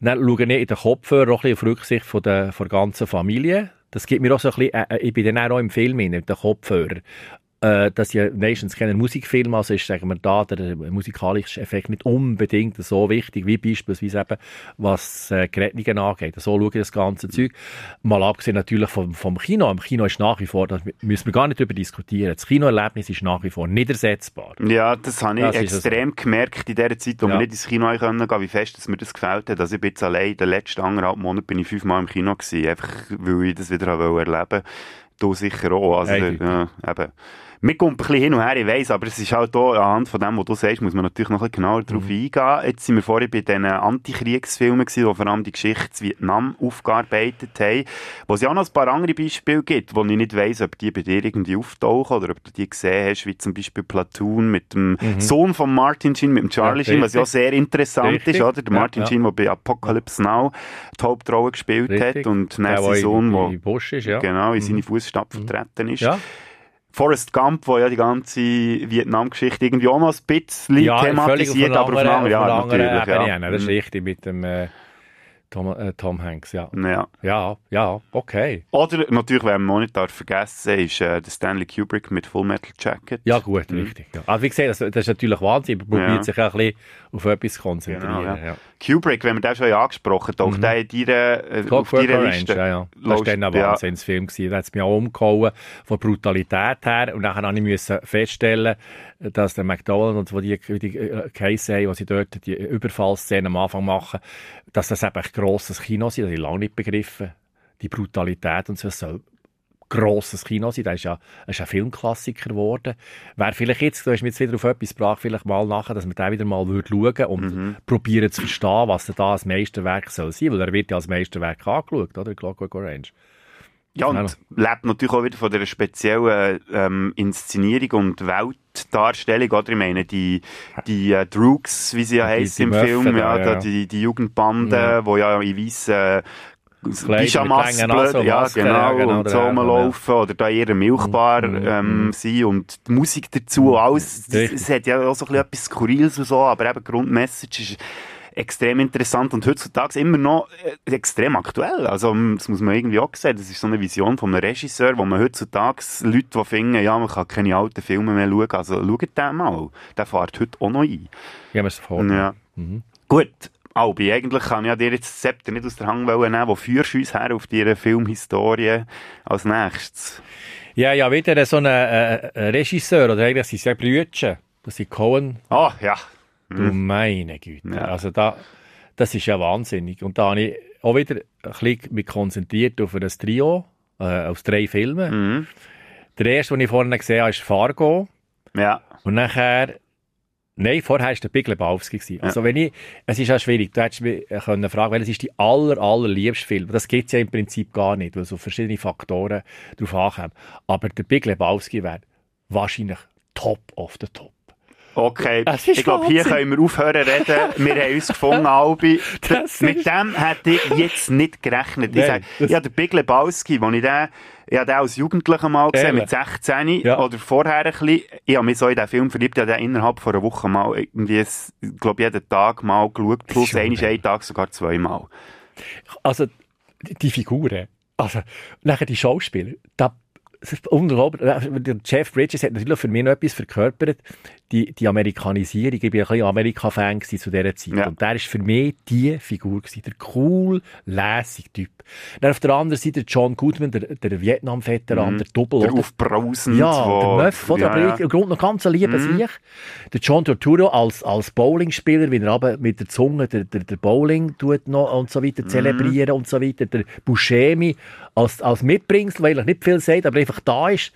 Dann schaue ich in den Kopfhörer auch ein bisschen auf Rücksicht von der, von der ganzen Familie. Das gibt mir auch so ein bisschen, äh, ich bin dann auch im Film in den Kopfhörer äh, dass ja Nations kennen Musikfilm, also ist, sagen wir da, der musikalische Effekt nicht unbedingt so wichtig, wie beispielsweise eben, was äh, Gerätungen angeht. So schaue ich das ganze Zeug. Mal abgesehen natürlich vom, vom Kino. Im Kino ist nach wie vor, da müssen wir gar nicht darüber diskutieren, das Kinoerlebnis ist nach wie vor nicht ersetzbar. Ja, das habe ich das extrem gemerkt in der Zeit, wo ja. wir nicht ins Kino können wie fest dass mir das gefällt hat. Also ich bin jetzt allein, in den letzten anderthalb Monaten bin ich fünfmal im Kino gewesen, einfach weil ich das wieder erleben wollte. Du sicher auch. Also, hey, ja, eben. Mir kommt ein bisschen hin und her, ich weiss, aber es ist halt auch, anhand von dem, was du sagst, muss man natürlich noch ein bisschen genauer darauf mhm. eingehen. Jetzt sind wir vorhin bei diesen Antikriegsfilmen gewesen, die vor allem die Geschichte Vietnam aufgearbeitet haben, wo es ja auch noch ein paar andere Beispiele gibt, wo ich nicht weiss, ob die bei dir irgendwie auftauchen oder ob du die gesehen hast, wie zum Beispiel Platoon mit dem mhm. Sohn von Martin Sheen, mit dem Charlie ja, Sheen, was ja sehr interessant richtig. ist, oder? Der Martin ja, Sheen, der bei Apocalypse Now die Hauptrolle gespielt richtig. hat und dann sein Sohn, der ja. genau in seine mhm. Fußstapfen vertreten ist. Ja. Forrest Gump, wo ja die ganze Vietnam-Geschichte irgendwie auch noch ein bisschen ja, thematisiert, aber auf eine andere Art natürlich. Ja. Das ist richtig mit dem... Äh Tom, äh, Tom Hanks, ja. ja. Ja, ja, okay. Oder natürlich, wenn man nicht darf vergessen ist äh, der Stanley Kubrick mit Full Metal Jacket. Ja, gut, mhm. richtig. Ja. Also, wie gesagt, das, das ist natürlich Wahnsinn. Man probiert ja. sich auch ein bisschen auf etwas zu konzentrieren. Genau, ja. Kubrick, wenn wir das schon angesprochen haben, mhm. der in deiner, äh, auf deiner Liste. Ja, ja. Das war dann ein Wahnsinnsfilm. Da hat es mich auch umgehauen, von Brutalität her. Und dann musste ich feststellen, dass der McDonald's, wo die, die äh, Case haben, wo sie dort die Überfallszene am Anfang machen, dass das eben ein grosses Kino ist, das habe ich lange nicht begriffen. Die Brutalität und so, es soll grosses Kino sein. Das ist ja, das ist ein Filmklassiker geworden. Wäre vielleicht jetzt, du hast mir jetzt wieder auf etwas gebracht, vielleicht mal nachher, dass man den wieder mal würde schauen und mhm. probieren zu verstehen, was da als Meisterwerk soll sein, weil er wird ja als Meisterwerk angeschaut, oder? Clockwork Orange. Ja, und lebt natürlich auch wieder von der speziellen ähm, Inszenierung und Weltdarstellung, oder? Ich meine, die, die äh, Droogs, wie sie ja heißen im Film, ja, ja, die, die Jugendbande, ja. wo ja in weissen Pyjamas blöd, ja, genau, genau, und so rumlaufen, ja. oder da eher Milchbar mm, ähm, mm. sein und die Musik dazu, alles, es hat ja auch so ein bisschen etwas Skurriles und so, aber eben Grundmessage ist extrem interessant und heutzutage immer noch äh, extrem aktuell. Also, das muss man irgendwie auch sehen. Das ist so eine Vision von einem Regisseur, wo man heutzutage Leute, die finden, ja, man kann keine alten Filme mehr schauen, also schaut den mal. Der fährt heute auch noch ein. Ja, wir vor. Ja. Mhm. Gut. Albi, eigentlich kann ich dir jetzt das Zepter nicht aus der Hand nehmen. Wo führst du uns her auf diese Filmhistorie als nächstes? Ja, ja, wieder so ein äh, Regisseur, oder eigentlich sind es ja Brüder. Das sind Cohen. Ah, oh, ja. Du mhm. meine Güte. Ja. Also da, das ist ja wahnsinnig. Und da habe ich auch wieder ein bisschen mich konzentriert auf ein Trio, äh, aus drei Filmen. Mhm. Der erste, den ich vorhin gesehen habe, ist Fargo. Ja. Und nachher Nein, vorher war der Big Lebowski. Ja. Also wenn ich, es ist auch schwierig, du hättest mich können fragen, welches ist die aller, allerliebste Film? Das gibt es ja im Prinzip gar nicht, weil so verschiedene Faktoren darauf ankommen. Aber der Big Lebowski wäre wahrscheinlich top of the top. Okay, ich glaube, hier können wir aufhören reden. Wir haben uns gefunden, Albi. Mit dem hätte ich jetzt nicht gerechnet. Ich sage, ja, der Big Lebowski, den ich den, ich habe den als Jugendlicher mal gesehen, mit 16 ja. oder vorher ein bisschen. Ich habe mich so in den Film verliebt, ich habe den innerhalb von einer Woche mal irgendwie, ich glaube, jeden Tag mal geschaut, plus einen, einen Tag sogar zweimal. Also, die Figuren, also, nachher die Schauspieler, da unglaublich. Der Jeff Bridges hat natürlich für mich noch etwas verkörpert. Die, die Amerikanisierung. Ich bin ein bisschen Amerika-Fan zu dieser Zeit. Ja. Und der ist für mich die Figur gewesen. Der cool, lässige Typ. Dann auf der anderen Seite John Goodman, der, der Vietnam-Veteran, Mhm. der Doppel. Der aufbrausend, Ja, wo- der Möff, oder? ja, aber ja. im Grunde noch ganz ein lieber Mhm. Sieg. Der John Torturo als, als Bowlingspieler, wie er aber mit der Zunge der, der, der Bowling tut noch und so Mhm. weiter, zelebrieren und so weiter. Der Buscemi als, als Mitbringsel, weil er nicht viel sagt, aber einfach da ist.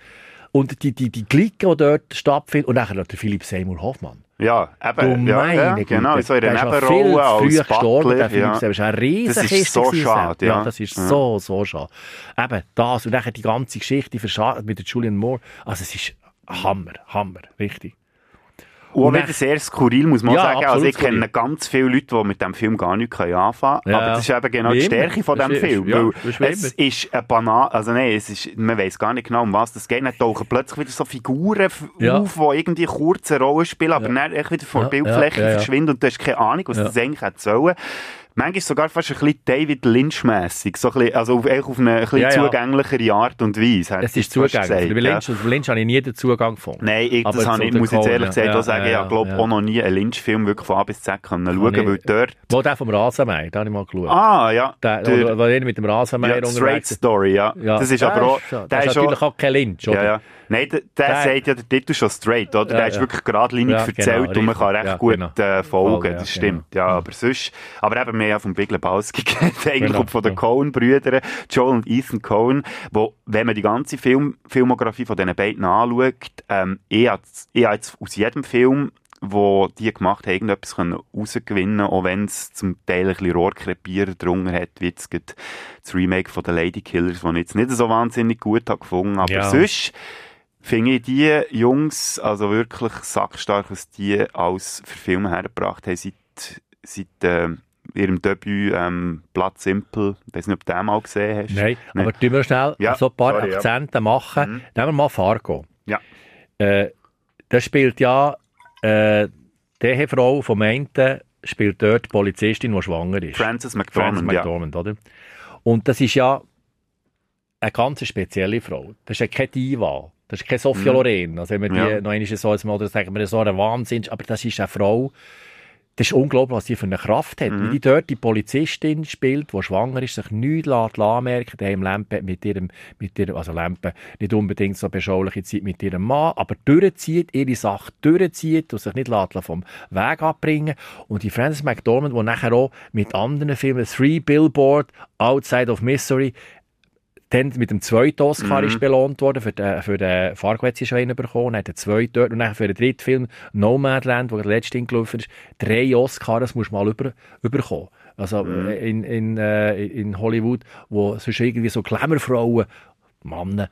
Und die, die, die Clique, die dort stattfindet. Und nachher noch der Philipp Seymour Hoffmann. Ja, Du eben. Ja, meine ja, Güte, genau, so in der ja Nebenrolle als früh gestorben, der Philipp ja. Seymour. Das ist eine riesen Das ist so schade, ja. das ist Ja. so, so schade. Eben, das und dann die ganze Geschichte mit der Julian Moore. Also es ist Hammer, Hammer, richtig. Und auch wieder sehr skurril, muss man Ja, sagen. Also ich kenne skurril. ganz viele Leute, die mit dem Film gar nichts anfangen können. Ja. Aber das ist eben genau die. Stärke von diesem Film. ja, weil ist es ist ein banal, also nein, es ist, man weiß gar nicht genau, um was das geht. Dann tauchen plötzlich wieder so Figuren Ja. auf, die irgendwie kurze Rollen spielen, aber Ja. dann echt wieder vor der Bildfläche verschwinden und du hast keine Ahnung, was das eigentlich sollen. Manchmal sogar fast ein bisschen David Lynch-mässig. So ein bisschen, also auf, auf eine ein bisschen Ja, ja. zugänglichere Art und Weise. Es ist zugänglich. gesagt, Bei ja. Lynch, bei Lynch habe ich nie den Zugang gefunden. Nein, ich, das habe ich, muss ich jetzt ehrlich gesagt ja, auch sagen, ja, ich glaube ja. auch noch nie einen Lynch-Film wirklich von A bis Z können schauen, ich- weil dort... Wo der vom Rasenmäher, da habe ich mal geschaut. Ah, ja. Der, der- wo mit dem Rasenmäher ja, Straight. Story, ja. Ja, Das ist aber auch... der ist natürlich auch kein Lynch, oder? Nein, der, der, Der- sagt ja der Titel schon straight, oder? Ja, der ist ja. wirklich geradlinig Ja, erzählt genau, und man kann recht. Ja, gut genau. äh, folgen, das stimmt. Ja, aber sonst... Aber eben, wir haben ja vom Big Lebowski eigentlich Genau, und von den. Coen-Brüdern, Joel und Ethan Coen, wo, wenn man die ganze Film, Filmografie von diesen beiden anschaut, ähm, ich habe habe jetzt aus jedem Film wo die gemacht haben, irgendetwas können rausgewinnen auch wenn es zum Teil ein bisschen Rohrkrepierer drunter hat, wie jetzt das Remake von den Lady Killers, das ich jetzt nicht so wahnsinnig gut habe gefunden, aber Ja. sonst finde ich die Jungs also wirklich sackstark, was die als Verfilmer hergebracht haben, seit, seit äh, ihrem Debüt ähm, Blood Simple, ich weiß nicht, ob du den mal gesehen hast. Nein, aber tun wir schnell Ja, so ein paar sorry, ja. Akzente machen. Mhm. Nehmen wir mal Fargo. Ja. Äh, da spielt ja äh, die Ehefrau vom einen spielt dort die Polizistin, die schwanger ist. Frances McDormand, Frances ja. McDormand, oder? Und das ist ja eine ganz spezielle Frau. Das ist ja keine Diva. Das ist keine Sophia Mhm. Loren. Also wenn wir die Ja. noch einmal so, mal, oder sagen wir so eine Wahnsinn, aber das ist eine Frau, das ist unglaublich, was die für eine Kraft hat. Mhm. Wie die dort die Polizistin spielt, die schwanger ist, sich nichts lässt anmerken, die im Lampe mit ihrem, mit ihrem, also Lampe, nicht unbedingt so beschauliche Zeit mit ihrem Mann, aber durchzieht, ihre Sache durchzieht und sich nicht lässt vom Weg abbringen. Und die Frances McDormand, die nachher auch mit anderen Filmen, Three Billboard, Outside of Missouri, dann mit dem zweiten Oscar Mhm. ist belohnt worden, für den, für den Fargo hat sie schon einen bekommen, dann hat der zweite dort und dann für den dritten Film Nomadland, wo der letzte gelaufen ist, drei Oscars, das muss mal über, überkommen. Also Mhm. äh, in, in, äh, in Hollywood, wo sonst irgendwie so Glamourfrauen, Männer,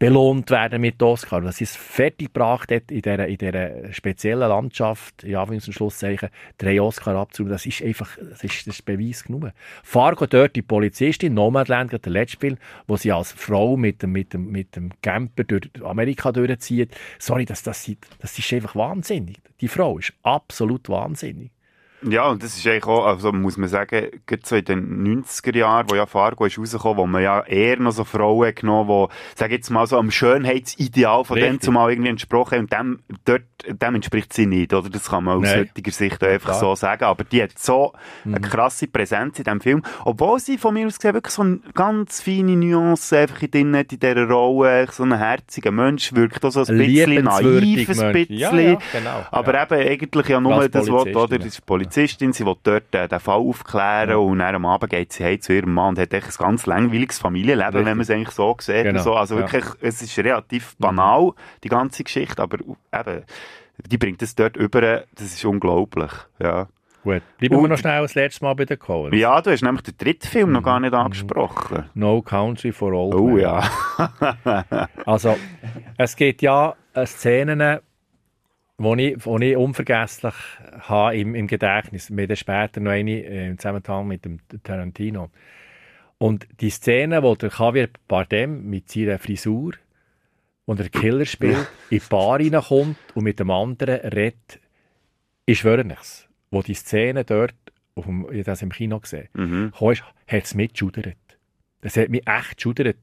belohnt werden mit Oscar. Dass sie es fertig gebracht hat, in dieser, in dieser speziellen Landschaft, in Anführungs- und Schlusszeichen, drei Oscar abzunehmen, das ist einfach, das ist, das ist Beweis genug. Fargo dort die Polizistin, Nomadland, der letzte Film, wo sie als Frau mit dem, mit dem, mit dem Camper durch Amerika durchzieht. Sorry, das, das, das ist einfach wahnsinnig. Die Frau ist absolut wahnsinnig. Ja, und das ist eigentlich auch, also muss man sagen, gerade so in den 90er Jahren, wo ja Fargo ist rausgekommen, wo man ja eher noch so Frauen hat genommen, die, sag jetzt mal so am Schönheitsideal von dem Richtig. zumal irgendwie entsprochen haben, und dem, dort, dem entspricht sie nicht, oder? Das kann man aus Nein. heutiger Sicht einfach Klar. so sagen. Aber die hat so eine Mhm. krasse Präsenz in diesem Film, obwohl sie von mir aus gesehen wirklich so eine ganz feine Nuance einfach in drin hat, in dieser Rolle, so ein herziger Mensch, wirkt auch so ein bisschen naiv, ein bisschen. Ja, ja, genau, Aber ja. eben eigentlich ja nur das Wort, oder? Das ist Polizistin, sie will dort äh, den Fall aufklären und dann am Abend geht sie zu ihrem Mann und hat echt ein ganz langweiliges Familienleben, Richtig. wenn man es eigentlich so sieht. Genau, so. Also ja. wirklich, es ist relativ banal, die ganze Geschichte, aber eben, die bringt es dort über, das ist unglaublich. Ja. Gut. Bleiben wir Und- noch schnell das letzte Mal bei den Coens. ja, du hast nämlich den dritten Film noch gar nicht angesprochen. No Country for Old Oh Men. ja. Also, es gibt ja äh, Szenen, wo ich, wo ich unvergesslich habe im, im Gedächtnis. Wir dann später noch eine äh, im Zusammenhang mit dem Tarantino. Und die Szene, wo der Javier Bardem mit seiner Frisur, wo der Killer spielt, in die Bar reinkommt und mit dem anderen redet, ich schwöre nichts. Wo die Szene dort, auf dem, ich habe das im Kino gesehen, Mhm. kam, hat es mitgeschudert. Das hat mich echt geschudert.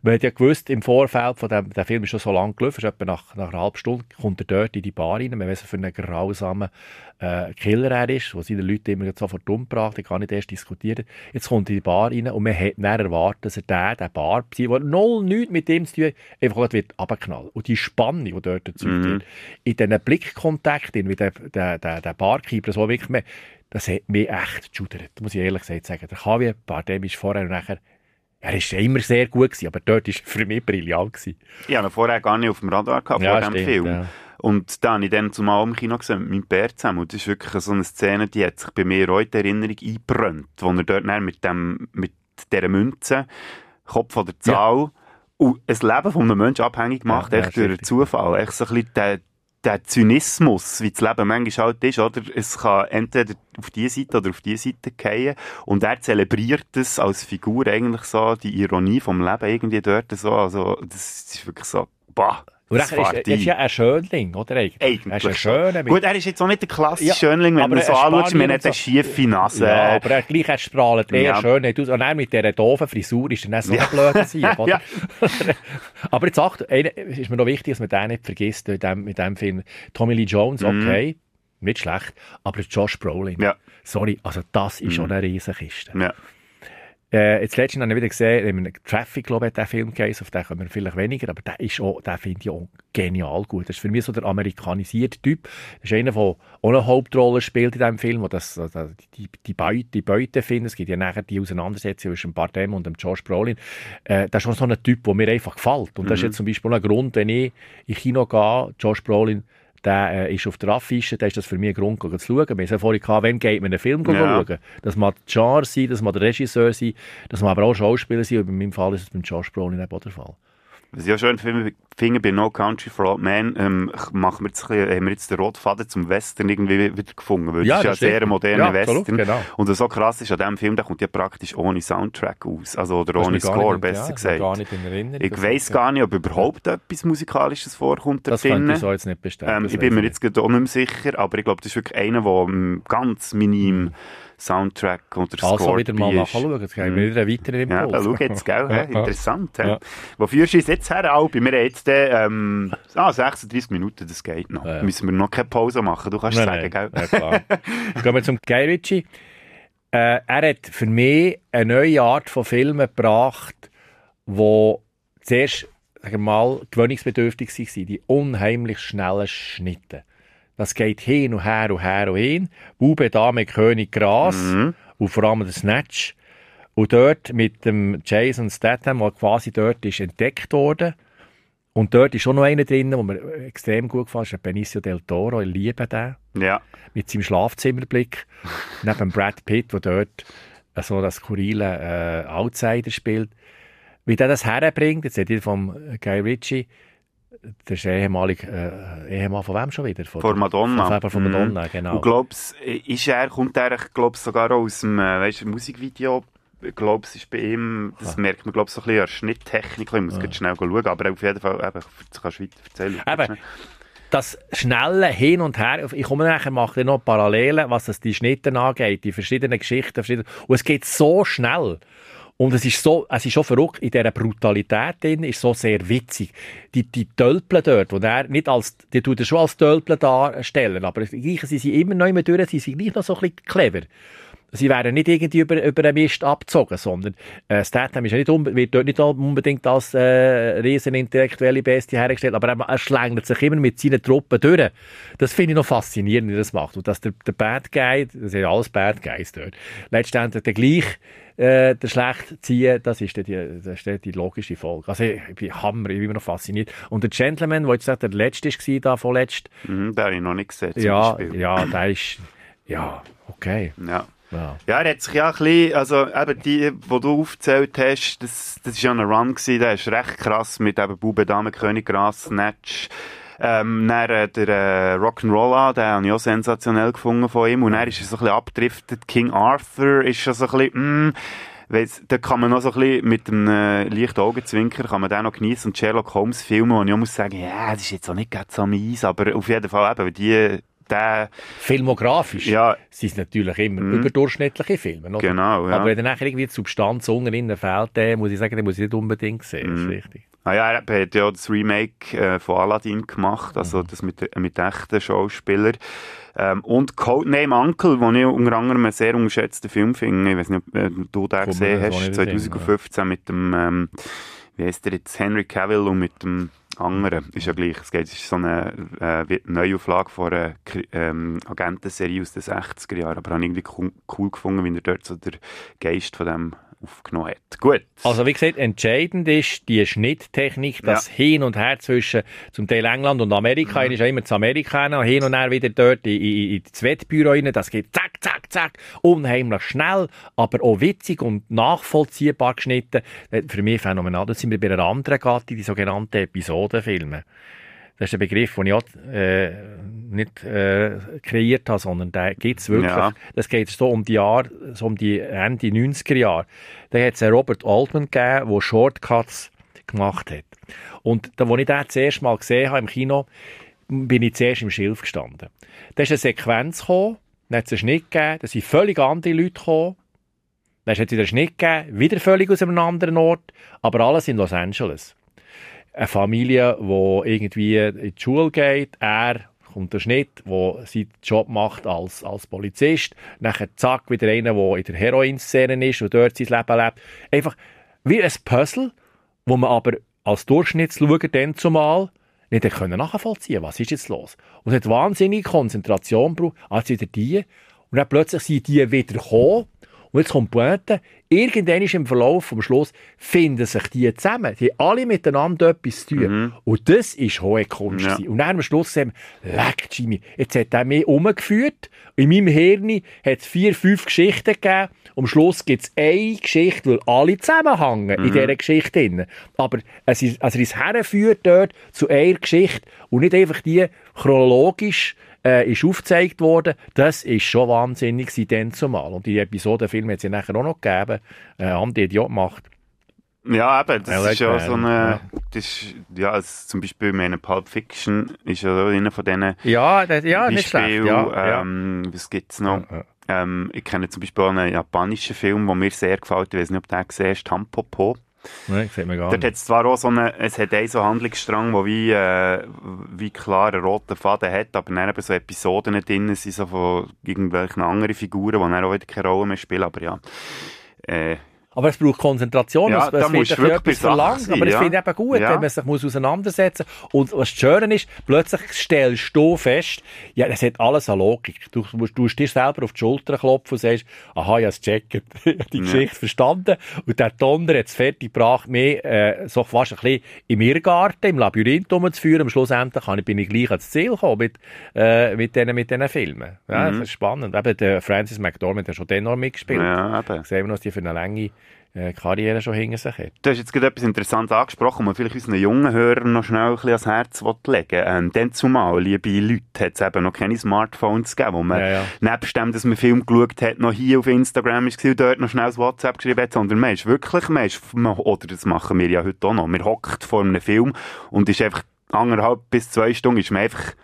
Man hat ja gewusst, im Vorfeld von dem, der Film ist schon so lang gelaufen, ist etwa nach, nach einer halben Stunde, kommt er dort in die Bar rein, man weiß, für einen grausamen äh, Killer er ist, wo seine Leute immer sofort umgebracht, der kann nicht erst diskutieren. Jetzt kommt er in die Bar rein und man hat dann erwartet, dass er der, der Bar, der null nichts mit dem zu tun hat, einfach wird abknallen. Und die Spannung, die dort dazu Mhm. wird, in diesen Blickkontakten mit dem der, der, der Barkeeper, so wirklich, mehr, das hat mich echt geschudert, muss ich ehrlich gesagt sagen. Der Javier Bardem ist vorher und nachher er war immer sehr gut, gewesen, aber dort war er für mich brillant. Gewesen. Ich habe ihn vorher gar nicht auf dem Radar gehabt, Ja, vor dem stimmt, Film. ja. Und dann habe ich dann zumal im Kino gesehen mit meinem Bär zusammen. Und das ist wirklich so eine Szene, die hat sich bei mir heute in Erinnerung eingebrannt, wo er dort mit, dem, mit dieser Münze, Kopf oder Zahl, und ein Leben von einem Menschen abhängig gemacht, Ja, ja, echt durch einen. Zufall. Echt so ein bisschen der, Zynismus, wie das Leben manchmal halt ist, oder? Es kann entweder auf die Seite oder auf die Seite fallen. Und er zelebriert das als Figur eigentlich so, die Ironie vom Leben irgendwie dort so. Also, das ist wirklich so, bah. Und das er ist, er ist ja ein Schönling, oder? Eigentlich. Eigentlich. Er ist ein Schöner. mit- Gut, er ist jetzt auch nicht der klassische Ja, Schönling, wenn man so anschaut. Man hat eine schiefe Nase. Ja, aber er gleich er strahlt eher Ja. schön aus. Und er mit dieser doofen Frisur ist dann auch so Ja. blöder Sieg, oder? Aber jetzt acht, ist mir noch wichtig, dass man den nicht vergisst in dem, in dem Film. Tommy Lee Jones, okay, nicht schlecht, aber Josh Brolin, Mhm. Ja. sorry, also das ist Mhm. schon eine Riesenkiste. Ja. Äh, jetzt letztens habe ich wieder gesehen, in Traffic, glaube ich, hat Film geheißen, auf den kommen wir vielleicht weniger, aber der ist auch, den finde ich auch genial gut. Das ist für mich so der amerikanisierte Typ. Das ist einer, der auch eine Hauptrolle spielt in diesem Film, wo das, also die, die, Beute, die Beute findet. Es gibt ja nachher die Auseinandersetzung zwischen Bardem und dem Josh Brolin. Äh, das ist schon so ein Typ, der mir einfach gefällt. Und das ist Mhm. jetzt zum Beispiel ein Grund, wenn ich in Kino gehe, Josh Brolin, der äh, ist auf der Affische, dann ist das für mich ein Grund, zu schauen. Wir haben vorhin gehabt, wann geht man einen Film Ja. schauen? Das mag der Genre sein, das mag der Regisseur sein, das mag aber auch Schauspieler sein. Und in meinem Fall ist es beim Josh Brolin eben auch der Fall. Was ich auch schön finde, bei No Country for Old Men, ähm, machen wir jetzt bisschen, haben wir jetzt den Rotfaden zum Western irgendwie wieder gefunden. Weil Ja, das das ist ja sehr moderner Ja, absolut, Western. genau. Und was so krass ist an diesem Film, der kommt ja praktisch ohne Soundtrack aus. Also, oder Das ohne Score, nicht- ja, besser mir gesagt. gar nicht in Erinnerung, ich weiss gar nicht, ob überhaupt etwas Musikalisches vorkommt da Das drinnen. ich so jetzt nicht bestätigen. Ähm, ich bin mir jetzt auch nicht mehr sicher, aber ich glaube, das ist wirklich einer, der ähm, ganz minim Soundtrack oder Score Also wieder mal nachschauen, jetzt geben wir wieder einen weiteren Ja, Impuls. schau jetzt, gell? Ja? Interessant. hä? Ja. Wo führst du uns jetzt her, Albi? Wir haben jetzt ähm, ah, 36 Minuten, das geht noch. Ja. Müssen wir noch keine Pause machen, du kannst Nein, sagen, nein. gell? Ja, klar. Gehen wir zum Guy Ritchie. Äh, er hat für mich eine neue Art von Filmen gebracht, wo zuerst sagen wir mal, gewöhnungsbedürftig waren, die unheimlich schnellen Schnitte. Das geht hin und her und her und hin. Bube, Dame, König, Gras Mhm. und vor allem der Snatch. Und dort mit dem Jason Statham, der quasi dort ist entdeckt worden. Und dort ist schon noch einer drin, der mir extrem gut gefallen ist, Benicio del Toro. Ich liebe den. Ja. Mit seinem Schlafzimmerblick. Neben Brad Pitt, der dort so das skurrile äh, Outsider spielt. Wie der das herbringt, jetzt seht ihr vom Guy Ritchie, der ist ehemalig, äh, Ehemann von wem schon wieder? Von, Vor Madonna. Von, von. Madonna, genau. Und glaubst, ist er, kommt er, glaubst sogar aus dem, äh, weißt, Musikvideo? Glaube, es ist bei ihm, das merkt man, glaube so ein bisschen an Schnitttechnik. Ich muss jetzt schnell schauen, aber auf jeden Fall, eben, das kannst du weiter erzählen. Eben, das schnelle Hin und Her, ich komme nachher, mache noch Parallelen, was das die Schnitte angeht, die verschiedenen Geschichten, verschiedene, und es geht so schnell. Und es ist so, es ist schon verrückt, in dieser Brutalität drin, ist so sehr witzig. Die, die Tölpel dort, wo er nicht als, die tut er schon als Tölpel darstellen, aber gleich, sie sind immer noch immer durch, sie sind gleich noch so ein bisschen clever. Sie werden nicht irgendwie über, über einen Mist abgezogen, sondern äh, Statham ist ja nicht wird dort nicht unbedingt als äh, riesen intellektuelle Bestie hergestellt, aber er, er schlängelt sich immer mit seinen Truppen durch. Das finde ich noch faszinierend, wie er das macht. Und dass der, der Bad Guy, das sind alles Bad Guys dort, letztendlich der gleich äh, der schlecht ziehen, das ist dann die, das ist die logische Folge. Also ich, ich bin Hammer, ich bin immer noch fasziniert. Und der Gentleman, der jetzt der letzte war, da vorletzt, Mhm, den habe ich noch nicht gesehen, ja, ja, der ist, ja, okay. Ja. Ja. Ja, er hat sich ja ein bisschen, also eben die, die du aufgezählt hast, das, das ist ja ein Run gewesen, der ist recht krass mit eben Bube, Dame, König, Gras, Snatch. Ähm, dann äh, der äh, Rock'n'Rolla, den habe ich auch sensationell gefunden von ihm. Und dann ist er so ein bisschen abgedriftet. King Arthur ist schon so ein bisschen, mm, weiss, da kann man noch so ein bisschen mit einem äh, leichten Augenzwinker kann man den noch genießen und Sherlock Holmes Filme, und ich auch muss sagen, ja, das ist jetzt auch nicht ganz so meins, aber auf jeden Fall eben, die, der... Filmografisch Ja. sind es natürlich immer überdurchschnittliche Filme. Oder? Genau, ja. Aber wenn dann nachher irgendwie die Substanz unten fehlt, dann muss ich sagen, den muss ich nicht unbedingt sehen. Das ist richtig. Ah ja, er hat ja das Remake äh, von Aladdin gemacht, also das mit, mit echten Schauspielern. Ähm, und Codename Uncle, den ich unter anderem einen sehr unterschätzten Film finde. Ich weiß nicht, ob äh, du den gesehen hast, nicht in den Sinn, 2015 mit dem, ähm, wie heißt der jetzt, Henry Cavill und mit dem anderen. Ist ja gleich. Es geht, ist so eine äh, Neuauflage von einer ähm, Agentenserie aus den 60er Jahren. Aber ich habe irgendwie cool, cool gefunden, wie er dort so der Geist von dem aufgenommen hat. Gut. Also wie gesagt, entscheidend ist die Schnitttechnik, das Hin und Her zwischen zum Teil England und Amerika. Mhm. ist ja immer zu Amerika hin, hin und her wieder dort in, in, in das Wettbüro rein. Das geht zack, zack, zack, unheimlich schnell, aber auch witzig und nachvollziehbar geschnitten. Äh, Für mich phänomenal. Das sind wir bei einer anderen Gattung, die sogenannten Episodenfilme. Das ist ein Begriff, den ich auch, äh, nicht äh, kreiert habe, sondern der gibt es wirklich. Ja. Das geht so um die Jahre, so um die Ende 90er Jahre. Da hat es Robert Altman gegeben, der Shortcuts gemacht hat. Und da, als ich den das erste Mal gesehen habe im Kino, bin ich zuerst im Schilf gestanden. Da ist eine Sequenz gekommen, dann hat es einen Schnitt gegeben, da sind völlig andere Leute gekommen, dann hat es wieder einen Schnitt gegeben, wieder völlig aus einem anderen Ort, aber alles in Los Angeles eine Familie, die irgendwie in die Schule geht, er kommt der Schnitt, der seinen Job macht als, als Polizist, nachher zack, wieder einer, der in der Heroinszene ist und dort sein Leben lebt. Einfach wie ein Puzzle, wo man aber als Durchschnittsschauer dann zumal nicht können nachvollziehen was ist jetzt los. Und es hat wahnsinnige Konzentration gebraucht, als wieder die, und dann plötzlich sind die wieder gekommen, und jetzt kommt die Pointe, irgendwann ist im Verlauf vom Schluss finden sich die zusammen. Die haben alle miteinander etwas zu tun. Und das ist hohe Kunst. Ja. Und dann am Schluss sehen wir, leck Jimmy, jetzt hat er mich umgeführt. In meinem Hirn hat es vier, fünf Geschichten gegeben. Am Schluss gibt es eine Geschichte, weil alle zusammenhängen in dieser Geschichte. drin. Aber es ist, also es herführt dort zu einer Geschichte und nicht einfach die chronologisch äh, ist aufgezeigt worden. Das ist schon wahnsinnig gewesen, dann zumal. Und die Episodenfilme hat es ja nachher auch noch gegeben. Äh, haben die Idiot gemacht. Ja, eben, das I ist ja so eine, das ist, ja, also zum Beispiel in meinem Pulp Fiction ist ja einer von diesen Ja, das, ja nicht schlecht. Ja, ja. ähm, was gibt's noch? Ähm, ich kenne zum Beispiel einen japanischen Film, der mir sehr gefällt, ich weiß nicht, ob du den gesehen hast, Tampopo. Nein, sieht man gar Dort nicht. zwar auch so einen, es hat einen so Handlungsstrang, der wie, äh, wie klar einen roten Faden hat, aber dann eben so Episoden drin sind, so von irgendwelchen anderen Figuren, die dann auch wieder keine Rolle mehr spielen, aber ja. Äh, Aber es braucht Konzentration. Ja, es, es wird etwas verlangt. sein, aber ich ja. finde eben gut, Ja. wenn man sich muss auseinandersetzen muss. Und was schön ist, plötzlich stellst du fest, ja, das hat alles eine Logik. Du musst, du musst dir selber auf die Schulter klopfen und sagst, aha, ich habe es gecheckt, Ich habe die Geschichte verstanden. Und der Donner hat es fertig gebracht, mich äh, so fast ein bisschen im Irrgarten, im Labyrinth rumzuführen. Am Schlussendlich kann ich- bin ich gleich ans Ziel gekommen mit, äh, mit diesen mit diesen Filmen. Ja, Mhm. Das ist spannend. Eben, der Francis McDormand hat schon dann noch mitgespielt. Ja, eben. Sehen wir was die für eine lange äh, Karriere schon hinter sich hat. Du hast jetzt gerade etwas Interessantes angesprochen, was vielleicht unseren jungen Hörern noch schnell ein bisschen ans Herz legen ähm, Dann zumal, liebe Leute, hat es eben noch keine Smartphones gegeben, wo man Ja, ja. nebst dem, dass man Film geschaut hat, noch hier auf Instagram ist und dort noch schnell das WhatsApp geschrieben hat, sondern man ist wirklich, man ist, oder das machen wir ja heute auch noch, man hockt vor einem Film und ist einfach anderthalb bis zwei Stunden ist man einfach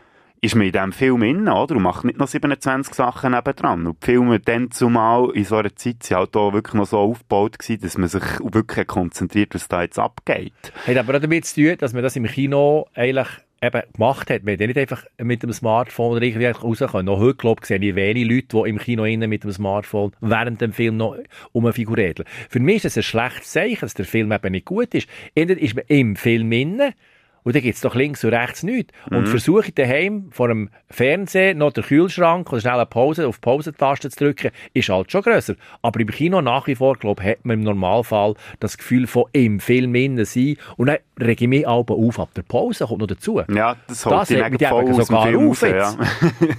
ist man in diesem Film innen, oder? Und macht nicht noch 27 Sachen nebendran. Und die Filme dann zumal in so einer Zeit sind halt auch wirklich noch so aufgebaut gewesen, dass man sich wirklich konzentriert, was da jetzt abgeht. Hat aber auch damit zu tun, dass man das im Kino eigentlich eben gemacht hat. Man hat nicht einfach mit dem Smartphone oder irgendwie raus können. Noch heute, glaube ich, sehe ich wenig Leute, die im Kino innen mit dem Smartphone während dem Film noch rumfigurieren. Für mich ist es ein schlechtes Zeichen, dass der Film eben nicht gut ist. Entweder ist man im Film innen und dann gibt es doch links und rechts nichts. Und Mhm. versuche ich daheim vor dem Fernseher noch den Kühlschrank oder schnell eine Pause auf die Pausentaste zu drücken, ist halt schon grösser. Aber im Kino nach wie vor, glaube ich, hat man im Normalfall das Gefühl von im Film innen sein. Und dann rege ich mich aber auf ab der Pause, kommt noch dazu. Ja, das holt Das hat mich voll sogar Film auf jetzt. ja.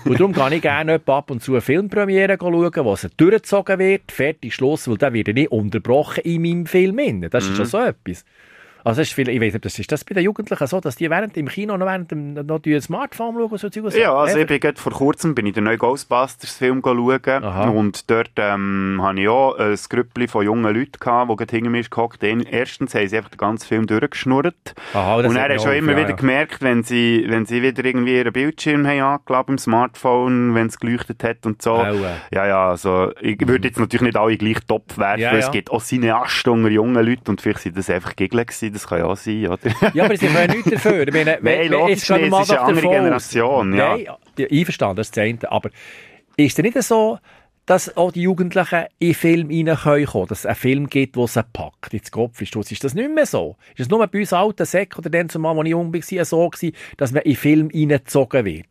Und darum gehe ich gerne ab und zu eine Filmpremiere schauen, wo es durchgezogen wird, fertig, Schluss, weil dann wird er nicht unterbrochen in meinem Film. innen. Das ist Mhm. schon so etwas. Also ist viel, ich weiß nicht, das ist das bei den Jugendlichen so, dass die während im Kino noch während dem noch ein Smartphone schauen und so Zeug? Ja, also Einfach? ich bin gerade vor kurzem bin ich den neuen Ghostbusters-Film schauen Aha. und dort ähm, hatte ich auch ein Grüppli von jungen Leuten, gehabt, die gerade hinter mir gehockt haben. Erstens haben sie einfach den ganzen Film durchgeschnurrt Aha, und hat du auch schon immer ja, wieder ja. gemerkt, wenn sie, wenn sie wieder irgendwie ihren Bildschirm haben angelassen im Smartphone, wenn es geleuchtet hat und so. Aua. Ja, ja, also ich würde jetzt natürlich nicht alle gleich Topf werfen, ja. es gibt auch Cineasten unter jungen Leuten und vielleicht sind das einfach Gegner gewesen, das kann ja auch sein, oder? Ja, aber sie können nichts dafür. Ich meine, Nein, logisch nicht, mal es ist eine andere Generation, ja. Nein, einverstanden, das das eine. Aber ist es nicht so, dass auch die Jugendlichen in Film reinkommen können, dass es einen Film gibt, der sie packt, ins Kopf ist. Ist das nicht mehr so? Ist es nur bei uns alten Säcken oder dann zumal, als ich jung war, so gewesen, dass man in Film reingezogen wird?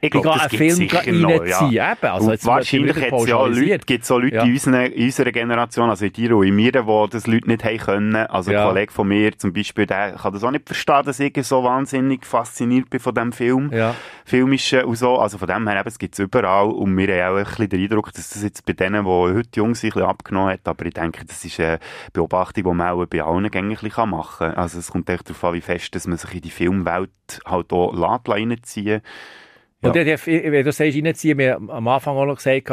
Ich glaube, das gibt sicher noch, ja. reinziehen. Eben, also jetzt wahrscheinlich hat es ja. Leute, gibt so Leute Ja. in, unserer, in unserer Generation, also in dir und in mir, die das Leute nicht haben können. Also Ja. ein Kollege von mir zum Beispiel, der kann das auch nicht verstehen, dass ich so wahnsinnig fasziniert bin von diesem Film. Ja. Filmischen und so. Also von dem her, eben, es gibt es überall. Und wir haben auch ein bisschen den Eindruck, dass das jetzt bei denen, die heute jung sind, ein bisschen abgenommen hat. Aber ich denke, das ist eine Beobachtung, die man auch bei allen bisschen machen kann. Also es kommt echt darauf an, wie fest dass man sich in die Filmwelt halt auch lässt, Und Ja. dann, wenn du sagst, reinziehen, wir haben am Anfang auch noch gesagt,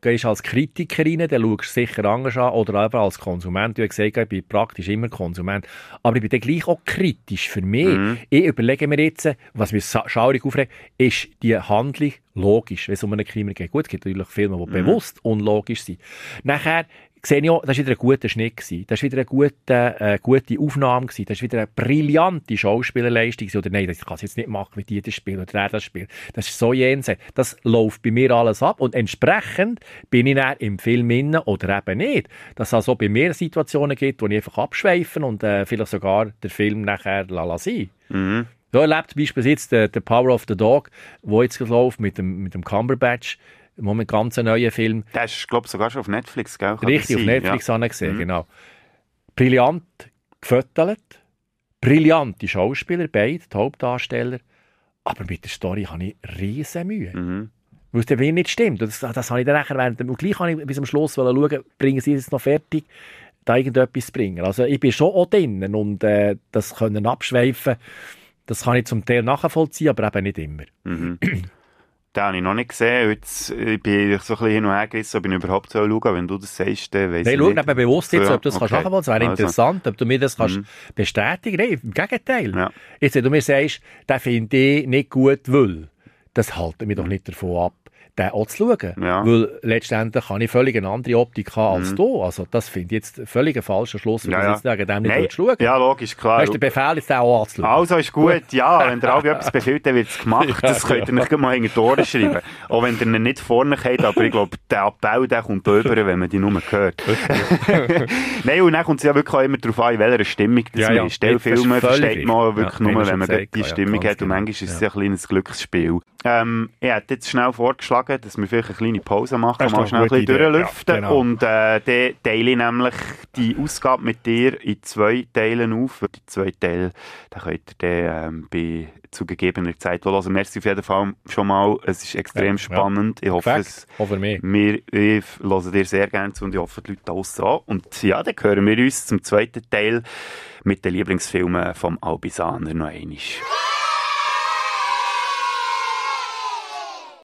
gehst als Kritiker rein, dann schaust du sicher anders an, oder eben als Konsument. Du hast gesagt, ich bin praktisch immer Konsument. Aber ich bin dann gleich auch kritisch für mich. Mhm. Ich überlege mir jetzt, was mich schaurig aufregt, ist die Handlung logisch, wenn es um einen Krimi geht. Gut, es gibt natürlich Filme, die Mhm. bewusst unlogisch sind. Nachher sehe ich auch, das war wieder ein guter Schnitt. Gewesen. Das war wieder eine gute, äh, gute Aufnahme. Gewesen. Das war wieder eine brillante Schauspielerleistung. gewesen. Oder nein, das kann es jetzt nicht machen, wie die das spielen oder der das spielt. Das ist so jenseits. Das läuft bei mir alles ab. Und entsprechend bin ich dann im Film inne oder eben nicht. Dass es also bei mir Situationen gibt, wo ich einfach abschweifen und äh, vielleicht sogar den Film nachher la la sein. Mhm. So erlebt beispielsweise jetzt der, der Power of the Dog, wo jetzt läuft mit dem, mit dem Cumberbatch, im Moment ganz ein neuer Film. Der ist, glaube ich, sogar schon auf Netflix, gell? Kann Richtig, auf? Netflix ja. habe ich gesehen, Mhm. genau. Brillant gefüttert, brillante Schauspieler, beide, die Hauptdarsteller. Aber mit der Story habe ich riesen Mühe. Mhm. Weil es dann wieder nicht stimmt. Und Das, das habe ich dann nachher während dem, und gleich habe ich bis zum Schluss schauen, bringen sie es noch fertig, da irgendetwas zu bringen. Also ich bin schon auch drinnen und äh, das können abschweifen, das kann ich zum Teil nachvollziehen, aber eben nicht immer. Mhm. Den habe ich noch nicht gesehen. Jetzt äh, bin ich so ein bisschen hin und her gerissen, ob ich überhaupt soll schauen Wenn du das sagst, dann weiss Nein, ich schau nicht. eben bewusst jetzt, ob du das kannst okay. kannst. wäre Also. interessant, ob du mir das kannst Mhm. bestätigen Nein, im Gegenteil. Ja. Jetzt, wenn du mir sagst, den finde ich nicht gut will, das hält mich doch nicht davon ab, den auch zu schauen. Ja. Weil letztendlich kann ich völlig eine andere Optik haben als Mhm. du. Also das finde ich jetzt völlig ein falscher Schluss, wenn Ja, du ja. jetzt wegen dem nicht Nein, schauen Ja, logisch, klar. Hast du den Befehl, jetzt auch anzuschauen? Also ist gut, ja, wenn der Albi etwas befiehlt, dann wird es gemacht. Ja, Das könnt ihr ja. nicht mal hinter die Ohren schreiben. Auch wenn ihr ihn nicht vorne habt, aber ich glaube, der Appell der kommt über, wenn man die nur hört. Nein, und dann kommt es ja wirklich auch immer darauf an, in welcher Stimmung das Ja, man ja. ist. Stellfilme versteht man wirklich Ja, nur, wenn man die ja, Stimmung hat. Und genau. manchmal ist es Ja. ja ein kleines Glücksspiel. Ähm, ich hätte jetzt schnell vorgeschlagen, dass wir vielleicht eine kleine Pause machen, mal schnell ein bisschen Idee, ja, durchlüften. genau. Und äh, dann teile ich nämlich die Ausgabe mit dir in zwei Teilen auf. Die zwei Teile, da könnt ihr dann ähm, bei zu gegebener Zeit hören. Merci auf jeden Fall schon mal. Es ist extrem Ja, spannend. Ich hoffe, es, wir ich hören dir sehr gerne zu und ich hoffe, die Leute draussen auch. Und ja, dann hören wir uns zum zweiten Teil mit den Lieblingsfilmen vom Albisaner noch einmal.